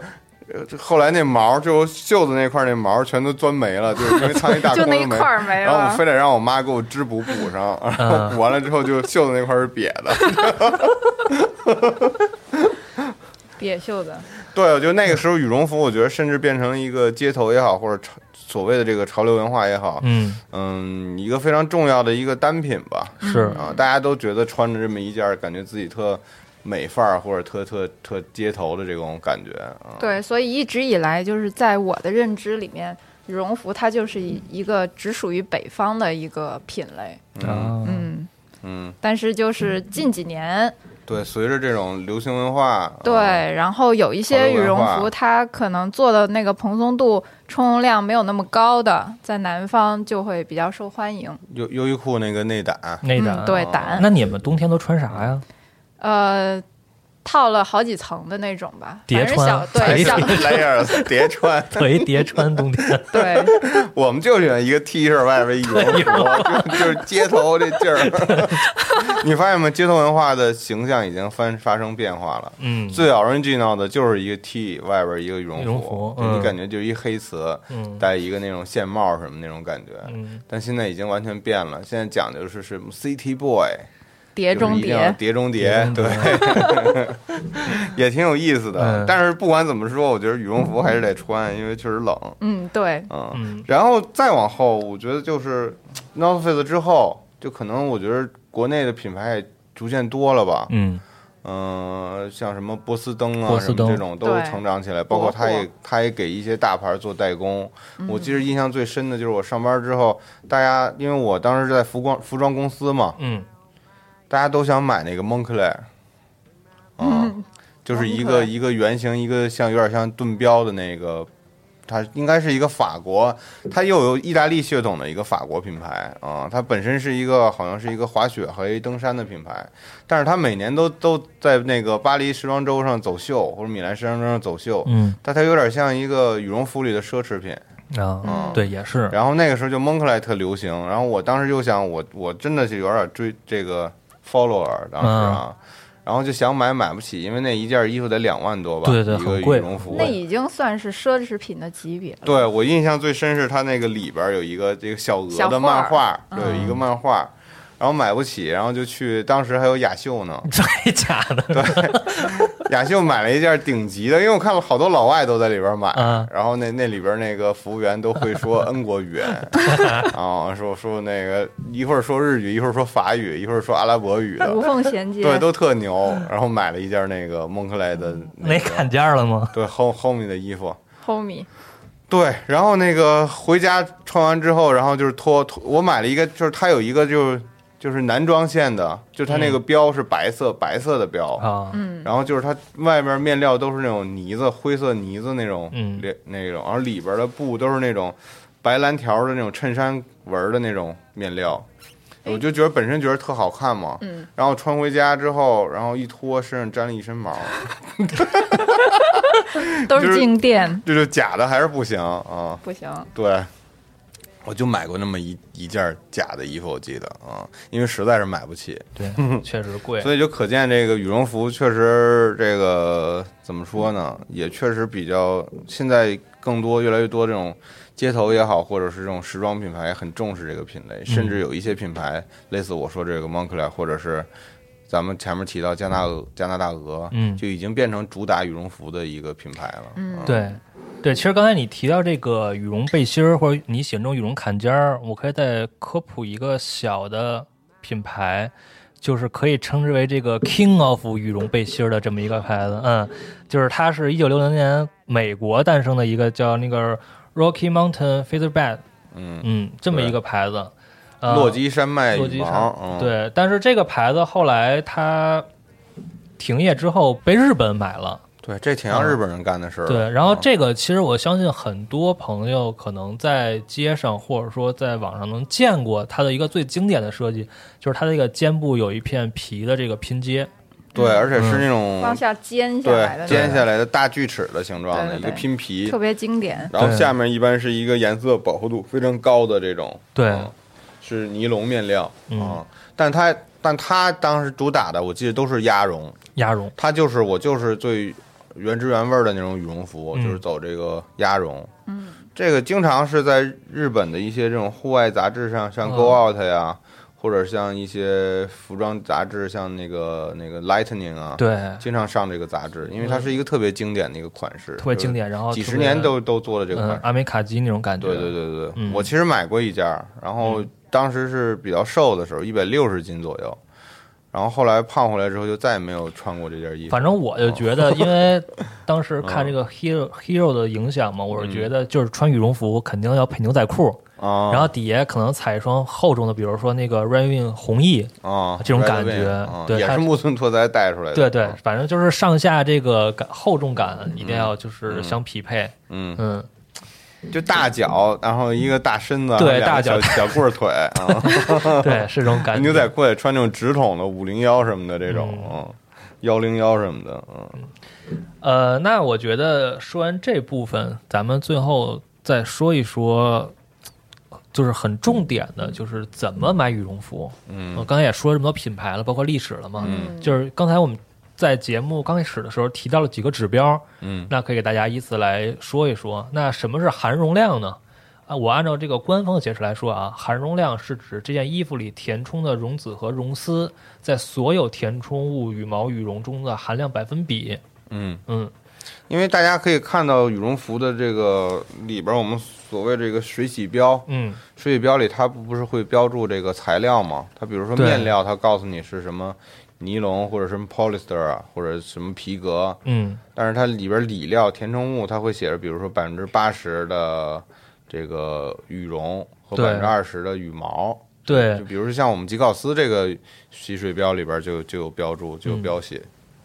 呃这后来那毛就袖子那块儿那毛全都钻没了，就是因为烫一大 窟就那一窿没块儿没然后我了。非得让我妈给我织补补上，然后补完了之后就袖子那块儿是瘪的。瘪袖子，对，我觉得那个时候羽绒服，我觉得甚至变成了一个街头也好，或者潮所谓的这个潮流文化也好，嗯，嗯，一个非常重要的一个单品吧。是啊，大家都觉得穿着这么一件儿，感觉自己特美范儿，或者特特特街头的这种感觉啊。对，所以一直以来就是在我的认知里面，羽绒服它就是一一个只属于北方的一个品类。啊，嗯，嗯，但是就是近几年，对，随着这种流行文化，对，啊然后有一些羽绒服，它可能做的那个蓬松度、充绒量没有那么高的，在南方就会比较受欢迎。优优衣库那个内胆，内胆、嗯，对啊胆，那你们冬天都穿啥呀？呃，套了好几层的那种吧，叠穿对小 layers 叠穿，腿叠穿冬天，对，我们就喜欢一个 T 恤外边一羽绒服，就就是街头这劲儿。你发现吗？街头文化的形象已经发发生变化了。嗯最 original 的就是一个 T 外边一个羽绒服就你嗯感觉就是一黑瓷，嗯戴一个那种线帽什么那种感觉。嗯但现在已经完全变了，现在讲究是什么 City Boy，叠中就是一定要叠，叠中叠，叠中对，也挺有意思的嗯。但是不管怎么说，我觉得羽绒服还是得穿，因为确实冷。嗯，对，嗯，嗯。然后再往后，我觉得就是 North Face 之后，就可能我觉得国内的品牌也逐渐多了吧。嗯。嗯，像什么波司登啊什么这种都成长起来，包括他也他也给一些大牌做代工。我记得印象最深的就是我上班之后，大家因为我当时是在服装服装公司嘛，嗯大家都想买那个 Moncler，啊，就是一个一个圆形，一个像有点像盾标的那个，它应该是一个法国，它又有意大利血统的一个法国品牌啊，它本身是一个好像是一个滑雪和一登山的品牌，但是它每年都都在那个巴黎时装周上走秀或者米兰时装周上走秀，嗯。但它有点像一个羽绒服里的奢侈品。啊，嗯对，也是，然后那个时候就蒙克莱特流行，然后我当时就想我我真的是有点追这个 follower 当时啊，然后就想买买不起，因为那一件衣服得两万多吧，对对一个很贵羽绒服那。已经算是奢侈品的级别了。对我印象最深是它那个里边有一个这个小鹅的漫画，嗯对，有一个漫画，然后买不起，然后就去当时还有雅秀呢，真的假的？雅秀买了一件顶级的，因为我看了好多老外都在里边买，嗯然后那那里边那个服务员都会说 N 国语。言，啊，说说那个一会儿说日语，一会儿说法语，一会儿说阿拉伯语的。无，缝衔接，对，都特牛。然后买了一件那个蒙克莱的那个没砍价了吗？对 home homie 的衣服，homie，对，然后那个回家穿完之后，然后就是脱脱，我买了一个，就是它有一个就是就是男装线的，就它那个标是白色、白色的标，啊，嗯，然后就是它外面面料都是那种呢子灰色呢子那种，嗯。那那种，然后里边的布都是那种白蓝条的那种衬衫纹的那种面料，我就觉得本身觉得特好看嘛。嗯。然后穿回家之后，然后一脱，身上沾了一身毛，都就是是静电，这就假的还是不行啊。不行。对，我就买过那么一一件假的衣服，我记得啊，因为实在是买不起，对，确实贵。所以就可见这个羽绒服确实这个怎么说呢，也确实比较现在更多越来越多这种街头也好，或者是这种时装品牌也很重视这个品类，甚至有一些品牌类似我说这个 Moncler 或者是。咱们前面提到加拿加拿大鹅，嗯就已经变成主打羽绒服的一个品牌了。嗯对，对，其实刚才你提到这个羽绒背心儿，或者你喜欢这种羽绒坎肩儿，我可以再科普一个小的品牌，就是可以称之为这个 King of 羽绒背心儿的这么一个牌子。嗯，就是它是一九六零年美国诞生的一个叫那个 Rocky Mountain Featherbed，嗯，嗯，这么一个牌子。呃落基山脉羽落基山毛，嗯，对，但是这个牌子后来它停业之后被日本买了。对，这挺像日本人干的事儿。对，然后嗯这个其实我相信很多朋友可能在街上或者说在网上能见过它的一个最经典的设计，就是它的这个肩部有一片皮的这个拼接。对，而且是那种往下尖下来的尖下来的大锯齿的形状的一个拼皮特，别经典。然后下面一般是一个颜色饱和度非常高的这种，对嗯是尼龙面料嗯啊，但它但它当时主打的我记得都是鸭绒，鸭绒，它就是我就是最原汁原味儿的那种羽绒服，嗯。就是走这个鸭绒。嗯，这个经常是在日本的一些这种户外杂志上，像嗯 Go Out 呀，或者像一些服装杂志，像那个那个 Lightning 啊，，对，经常上这个杂志，因为它是一个特别经典的一个款式，特别经典，然后几十年都都做了这款式。阿美卡基那种感觉。对对对对我其实买过一件儿，然后当时是比较瘦的时候，一百六十斤左右，然后后来胖回来之后就再也没有穿过这件衣服。反正我就觉得，因为当时看这个 hero hero 的影响嘛，我是觉得就是穿羽绒服肯定要配牛仔裤，啊，然后底下可能踩一双厚重的，比如说那个 Rain 红翼，啊，这种感觉对也是木村拓哉带出来的。对对啊，反正就是上下这个感厚重感一定要就是相匹配。嗯，嗯，就大脚，然后一个大身子，对大脚小小棍儿腿啊，对，是这种感 觉。牛仔裤也穿这种直筒的五零幺什么的这种，嗯，幺零幺什么的，嗯，呃，那我觉得说完这部分，咱们最后再说一说，就是很重点的，就是怎么买羽绒服。嗯我刚才也说了这么多品牌了，包括历史了嘛。嗯就是刚才我们在节目刚开始的时候提到了几个指标，嗯那可以给大家依次来说一说。那什么是含绒量呢？啊，我按照这个官方的解释来说啊，含绒量是指这件衣服里填充的绒子和绒丝在所有填充物羽毛羽绒中的含量百分比。嗯，嗯，因为大家可以看到羽绒服的这个里边，我们所谓这个水洗标，嗯，水洗标里它不是会标注这个材料吗？它比如说面料，它告诉你是什么尼龙或者什么 polyester 啊，或者什么皮革，嗯，但是它里边里料填充物，它会写着，比如说百分之八十的这个羽绒和百分之二十的羽毛。对就比如说像我们吉考斯这个洗水标里边就就有标注，就有嗯标写。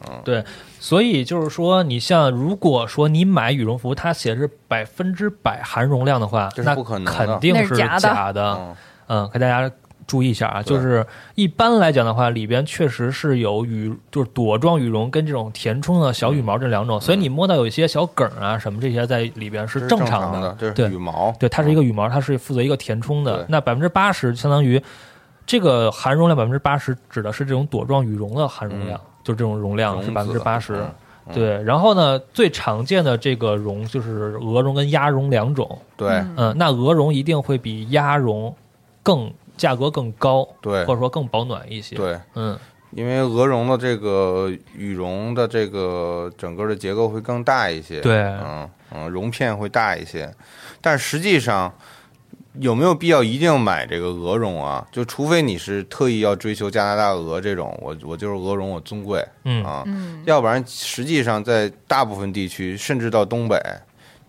嗯对，所以就是说，你像如果说你买羽绒服，它写的是百分之百含绒量的话，那这是不可能的肯定是假的假的。嗯嗯，给大家注意一下啊，就是一般来讲的话，里边确实是有羽，就是朵状羽绒跟这种填充的小羽毛这两种，所以你摸到有一些小梗啊什么这些在里边是这是正常的，这对。是羽毛。对，它是一个羽毛，它是负责一个填充的。对。那百分之八十相当于这个含绒量百分之八十指的是这种朵状羽绒的含绒量，就是这种容量是百分之八十。嗯。对，然后呢，最常见的这个绒就是鹅绒跟鸭绒两种。对。嗯，那鹅绒一定会比鸭绒更价格更高，对或者说更保暖一些。，对，嗯，因为鹅绒的这个羽绒的这个整个的结构会更大一些。对嗯嗯，绒片会大一些，但实际上有没有必要一定买这个鹅绒啊？就除非你是特意要追求加拿大鹅这种，我我就是鹅绒我尊贵嗯啊，嗯，要不然实际上在大部分地区，甚至到东北。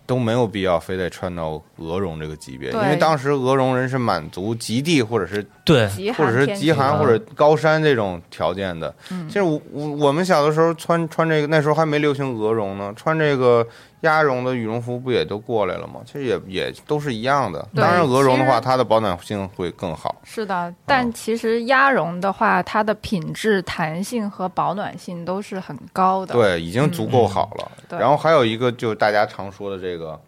都没有必要非得穿到鹅绒这个级别，因为当时鹅绒人是满足极地或者是对，或者是极寒或者高山这种条件的。嗯。其实我我我们小的时候穿穿这个，那时候还没流行鹅绒呢，穿这个鸭绒的羽绒服不也都过来了吗？其实也也都是一样的。当然，鹅绒的话，它的保暖性会更好。是的，但其实鸭绒的话，它的品质、弹性和保暖性都是很高的。对，已经足够好了。对然后还有一个就是大家常说的这个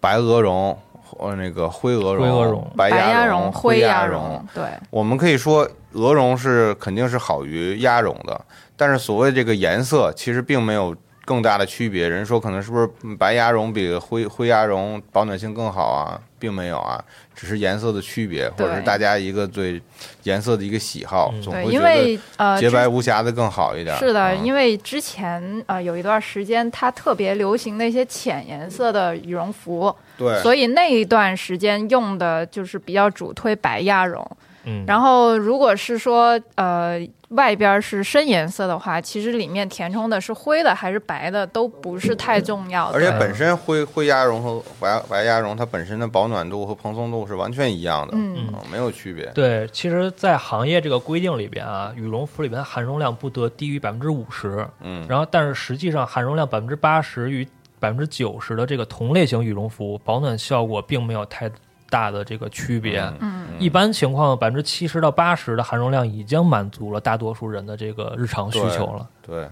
白鹅绒，呃，那个灰鹅绒、灰鹅绒白白鸭绒、灰鸭绒。，对，我们可以说鹅绒是肯定是好于鸭绒的，但是所谓这个颜色其实并没有更大的区别。人说可能是不是白鸭绒比灰灰鸭绒保暖性更好啊？并没有啊，只是颜色的区别，或者是大家一个对颜色的一个喜好，嗯对，总会觉得因为呃，洁白无瑕的更好一点。是的，嗯因为之前呃有一段时间，它特别流行那些浅颜色的羽绒服，对，所以那一段时间用的就是比较主推白鸭绒。嗯，然后如果是说呃外边是深颜色的话，其实里面填充的是灰的还是白的都不是太重要的。而且本身灰灰鸭绒和白白鸭绒，它本身的保暖度和蓬松度是完全一样的，嗯没有区别。对，其实，在行业这个规定里边啊，羽绒服里边的含绒量不得低于百分之五十，嗯，然后但是实际上含绒量百分之八十与百分之九十的这个同类型羽绒服保暖效果并没有太大的这个区别。嗯嗯，一般情况，百分之七十到八十的含绒量已经满足了大多数人的这个日常需求了。对，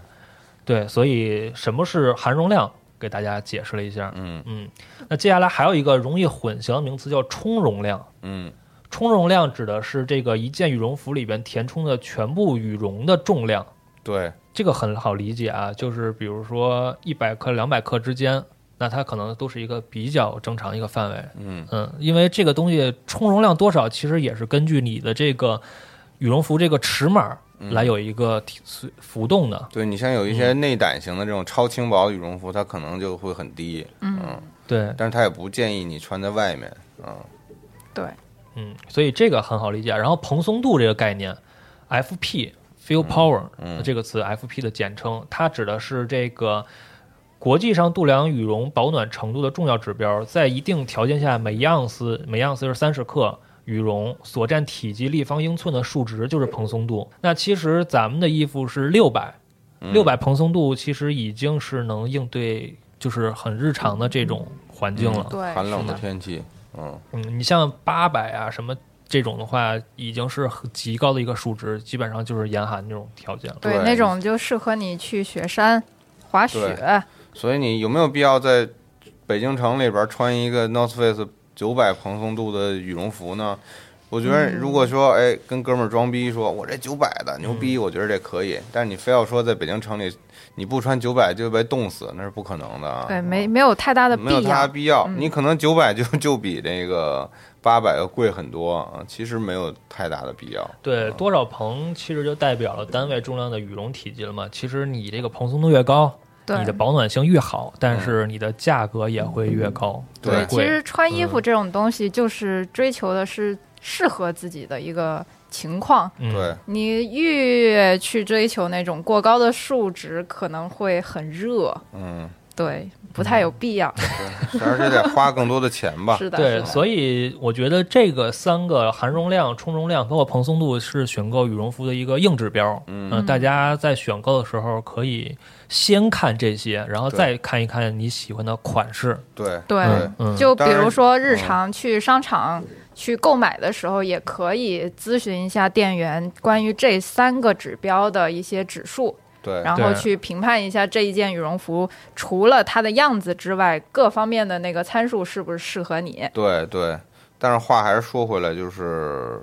对，所以什么是含绒量？给大家解释了一下。嗯嗯，那接下来还有一个容易混淆的名词叫充绒量。嗯充绒量指的是这个一件羽绒服里边填充的全部羽绒的重量。对，这个很好理解啊，就是比如说一百克、两百克之间，那它可能都是一个比较正常一个范围。嗯嗯，因为这个东西充绒量多少，其实也是根据你的这个羽绒服这个尺码嗯来有一个体浮动的。对你像有一些内胆型的这种超轻薄羽绒服，它可能就会很低，嗯，对，但是它也不建议你穿在外面，嗯对，嗯，所以这个很好理解。然后蓬松度这个概念，FP feel power 嗯这个词，FP 的简称，它指的是这个国际上度量羽绒保暖程度的重要指标，在一定条件下，每盎司每盎司是三十克。羽绒所占体积立方英寸的数值就是蓬松度。那其实咱们的衣服是六百，嗯六百蓬松度其实已经是能应对就是很日常的这种环境了。对，寒冷的天气，嗯嗯，你像八百啊什么这种的话，已经是很极高的一个数值，基本上就是严寒这种条件了。对那种就适合你去雪山滑雪。所以你有没有必要在北京城里边穿一个 North Face 九百蓬松度的羽绒服呢？我觉得如果说，哎，跟哥们儿装逼说，我这九百的牛逼，我觉得这可以。但是你非要说在北京城里，你不穿九百就被冻死，那是不可能的啊。对，没没有太大的必没有太大要。必要。嗯你可能九百就就比那个八百要贵很多啊，其实没有太大的必要。对，多少蓬其实就代表了单位重量的羽绒体积了嘛。其实你这个蓬松度越高，对你的保暖性越好，但是你的价格也会越高，对。其实穿衣服嗯这种东西，就是追求的是适合自己的一个情况。嗯，对，你越去追求那种过高的数值，可能会很热，嗯，对，不太有必要。对，而且得花更多的钱吧。是的，对，所以我觉得这个三个含绒量、充绒量，包括蓬松度，是选购羽绒服的一个硬指标。嗯呃大家在选购的时候可以先看这些，然后再看一看你喜欢的款式。对对对嗯，就比如说日常去商场去购买的时候，也可以咨询一下店员关于这三个指标的一些指数，对然后去评判一下这一件羽绒服除了它的样子之外，各方面的那个参数是不是适合你。对对。但是话还是说回来，就是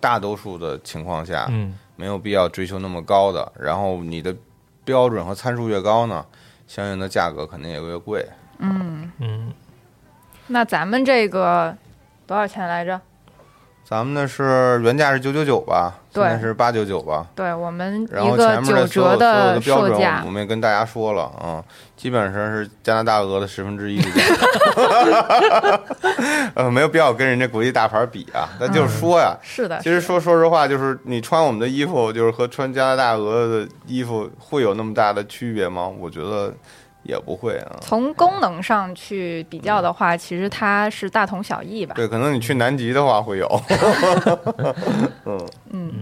大多数的情况下，嗯，没有必要追求那么高的。然后你的标准和参数越高呢，相应的价格肯定也越贵。嗯，嗯，那咱们这个多少钱来着？咱们的是原价是九九九吧，现对在是八九九吧。对我们然后一个前面的九所有折所有的标准，我，们也跟大家说了啊、基本上是加拿大鹅的十分之一的价格。呃，没有必要跟人家国际大牌比啊，但就是说呀，是的，其实说说实话，就是你穿我们的衣服，就是和穿加拿大鹅的衣服会有那么大的区别吗？我觉得也不会啊。从功能上去比较的话，其实它是大同小异吧。对，可能你去南极的话会有。嗯，嗯，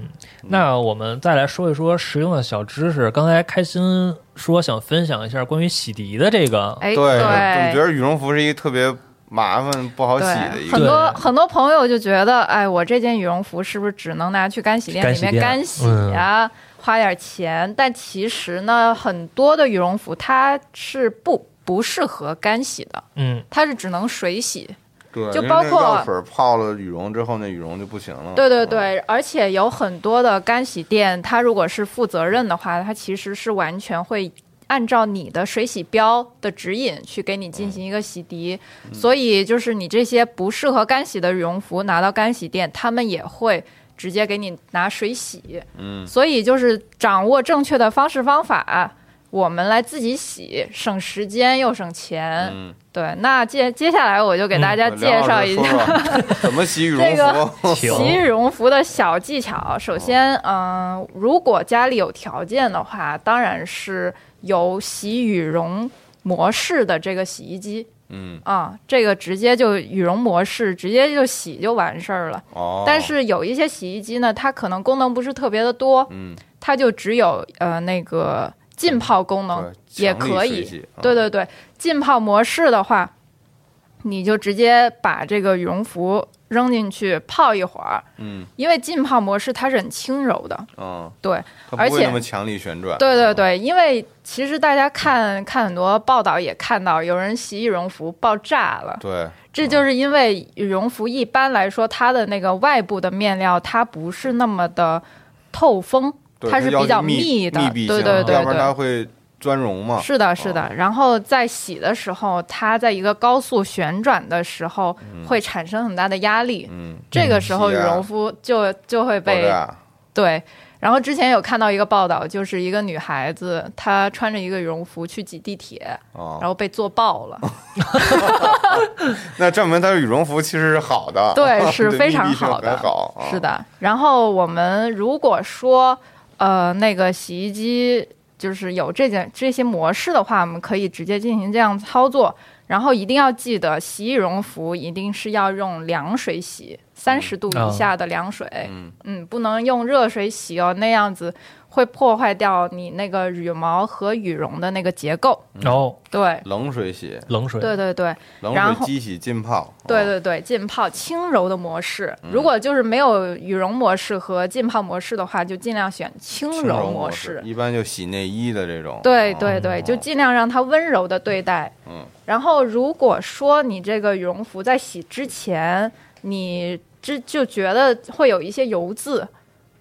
那我们再来说一说实用的小知识。刚才开心说想分享一下关于洗涤的这个，哎，对，总觉得羽绒服是一个特别麻烦不好洗的一个很。多很多朋友就觉得，哎，我这件羽绒服是不是只能拿去干洗店里面干洗啊洗呀、嗯花点钱？但其实呢，很多的羽绒服它是不不适合干洗的，嗯，它是只能水洗。对，就包括药水泡了羽绒之后，那羽绒就不行了。对对嗯，对，而且有很多的干洗店，它如果是负责任的话，它其实是完全会按照你的水洗标的指引去给你进行一个洗涤。嗯所以就是你这些不适合干洗的羽绒服拿到干洗店，他们也会直接给你拿水洗。嗯，所以就是掌握正确的方式方法。我们来自己洗，省时间又省钱。嗯，对，那接接下来我就给大家介绍一下、怎么洗羽绒这个 服。洗羽绒服的小技巧，首先，嗯、如果家里有条件的话，当然是有洗羽绒模式的这个洗衣机嗯，啊，这个直接就羽绒模式，直接就洗就完事儿了。哦，但是有一些洗衣机呢，它可能功能不是特别的多，嗯，它就只有呃那个浸泡功能，也可以对对对，浸泡模式的话，你就直接把这个羽绒服扔进去泡一会儿，嗯。因为浸泡模式它是很轻柔的，嗯，对而且那么强力旋转。对对对，因为其实大家看看很多报道也看到有人洗羽绒服爆炸了，对，这就是因为羽绒服一般来说它的那个外部的面料它不是那么的透风，它是比较密密的，对对对要不然它对。会钻绒嘛。是的，是的。然后在洗的时候，它在一个高速旋转的时候，会产生很大的压力。嗯，这个时候羽绒服就就会被。对。然后之前有看到一个报道，就是一个女孩子，她穿着一个羽绒服去挤地铁，然哦，后被坐爆了。那证明她的羽绒服其实是好的，对是 非常好的很好，啊是，的。然后我们如果说呃那个洗衣机就是有这件这些模式的话，我们可以直接进行这样操作。然后一定要记得，洗羽绒服一定是要用凉水洗，三十度以下的凉水。嗯嗯，不能用热水洗哦，那样子会破坏掉你那个羽毛和羽绒的那个结构。然后对，冷水洗，冷水，对对对，冷然后水机洗浸泡。哦，对对对，浸泡轻柔的模式。嗯如果就是没有羽绒模式和浸泡模式的话，就尽量选轻轻柔模式。一般就洗内衣的这种。哦对对对，就尽量让它温柔的对待。嗯。然后，如果说你这个羽绒服在洗之前，你之就觉得会有一些油渍，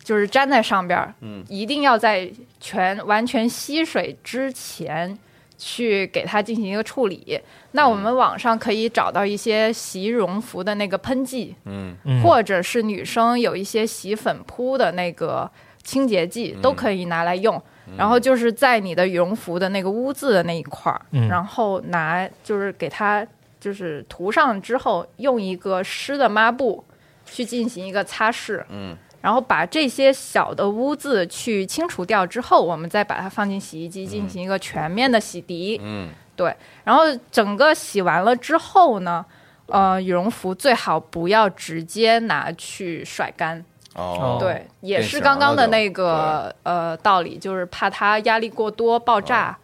就是粘在上边儿，嗯，一定要在全完全吸水之前去给它进行一个处理。那我们网上可以找到一些洗羽绒服的那个喷剂，嗯。嗯。或者是女生有一些洗粉扑的那个清洁剂，嗯。都可以拿来用。然后就是在你的羽绒服的那个污渍的那一块儿，嗯。然后拿就是给它就是涂上之后，用一个湿的抹布去进行一个擦拭，嗯，然后把这些小的污渍去清除掉之后，我们再把它放进洗衣机进行一个全面的洗涤。嗯。对然后整个洗完了之后呢，呃，羽绒服最好不要直接拿去甩干，哦，对，也是刚刚的那个呃道理，就是怕它压力过多爆炸，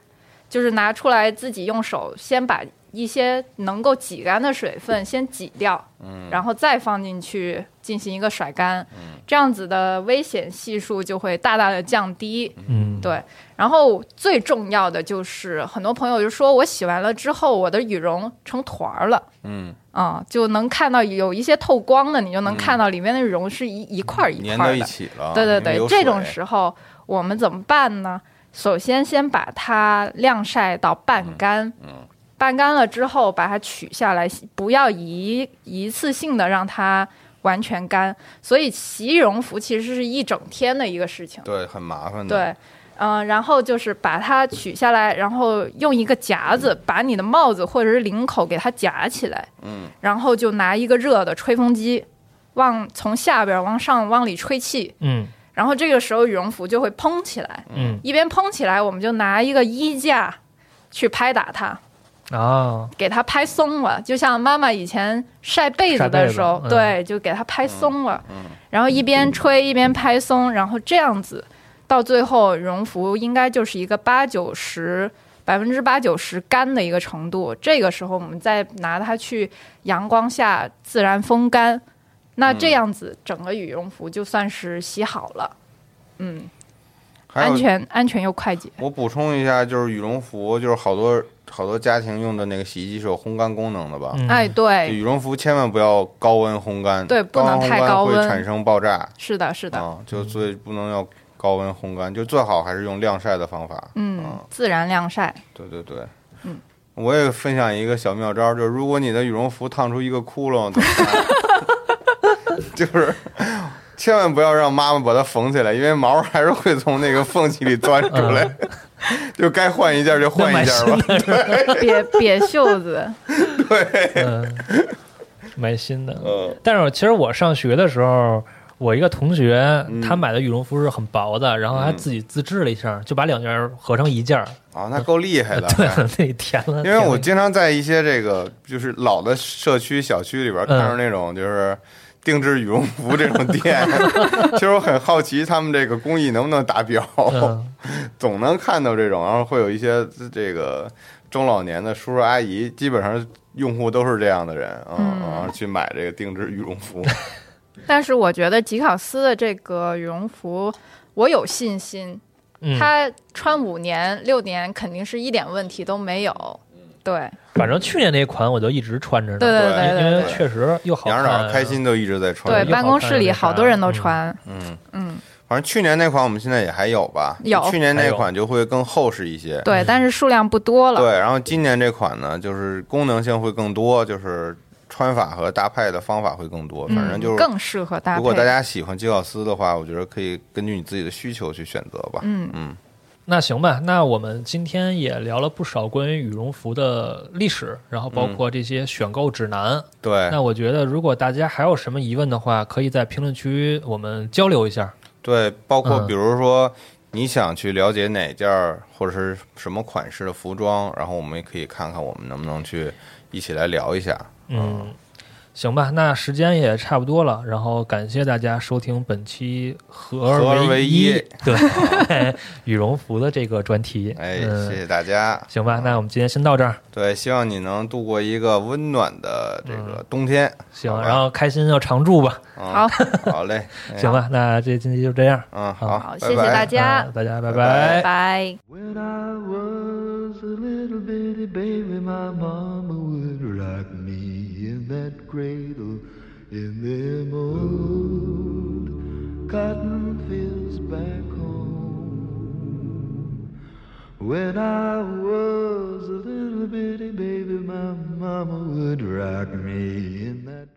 就是拿出来自己用手先把一些能够挤干的水分先挤掉，嗯然后再放进去进行一个甩干，这样子的危险系数就会大大的降低。嗯，对，然后最重要的就是，很多朋友就说我洗完了之后，我的羽绒成团儿了。嗯，啊、就能看到有一些透光的，你就能看到里面的羽绒是一一块儿一粘到一块儿的。起了。对对对这种时候我们怎么办呢？首先先把它晾晒到半干，嗯半干了之后把它取下来，不要一一次性的让它完全干。所以洗羽绒服其实是一整天的一个事情。对很麻烦的。对，嗯、然后就是把它取下来，然后用一个夹子把你的帽子或者是领口给它夹起来，嗯，然后就拿一个热的吹风机往从下边往上往里吹气，嗯然后这个时候羽绒服就会蓬起来，嗯一边蓬起来，我们就拿一个衣架去拍打它。啊，给它拍松了，就像妈妈以前晒被子的时候，嗯。对，就给它拍松了，然后一边吹一边拍松，然后这样子，到最后羽绒服应该就是一个八九十。百分之八九十干的一个程度，这个时候我们再拿它去阳光下自然风干，那这样子整个羽绒服就算是洗好了，嗯，安全安全又快捷。我补充一下，就是羽绒服，就是好多好多家庭用的那个洗衣机是有烘干功能的吧？嗯哎，对，羽绒服千万不要高温烘干，对不能太高温会产生爆炸是的，是的，啊，就所以不能要高温烘干，就最好还是用晾晒的方法。嗯啊，自然晾晒。对对对，嗯，我也分享一个小妙招，就是如果你的羽绒服烫出一个窟窿，怎么办？就是千万不要让妈妈把它缝起来，因为毛还是会从那个缝隙里钻出来。就该换一件就换一件吧。瘪瘪袖子，对嗯，买新的。嗯但是其实我上学的时候，我一个同学嗯他买的羽绒服是很薄的，然后他自己自制了一下，就把两件合成一件儿。啊，那够厉害的。对，那里填了。因为我经常在一些这个就是老的社区小区里边嗯看着那种就是定制羽绒服这种店，其实我很好奇他们这个工艺能不能达标，嗯 总能看到这种，然后会有一些这个中老年的叔叔阿姨，基本上用户都是这样的人啊，嗯然后去买这个定制羽绒服。但是我觉得吉考斯的这个羽绒服，我有信心，嗯，它穿五年六年肯定是一点问题都没有。对反正去年那款我就一直穿着呢。对对对对因为确实又好看，杨导开心都一直在穿。对，办公室里好多人都穿。嗯，嗯，反正去年那款我们现在也还有吧？有去年那款就会更厚实一些。对，但是数量不多了。对，然后今年这款呢，就是功能性会更多，就是穿法和搭配的方法会更多。反正嗯，就是，更适合搭配。如果大家喜欢吉奥斯的话，我觉得可以根据你自己的需求去选择吧。嗯嗯，那行吧，那我们今天也聊了不少关于羽绒服的历史，然后包括这些选购指南。对那我觉得，如果大家还有什么疑问的话，可以在评论区我们交流一下。对，包括嗯比如说你想去了解哪件儿或者是什么款式的服装，然后我们也可以看看我们能不能去一起来聊一下。嗯，行吧，那时间也差不多了，然后感谢大家收听本期合合而为一一 对羽绒服的这个专题。哎，嗯谢谢大家。行吧，那我们今天先到这儿。对，希望你能度过一个温暖的这个冬天。行，然后开心要常驻吧。嗯好，好嘞。哎行吧，那这今天就这样。嗯，好好，谢谢大家嗯大家拜拜拜拜。拜。When I was a little bitty baby, my mama would rock me in that cradle in them old cotton fields back home. When I was a little bitty baby, my mama would rock me in that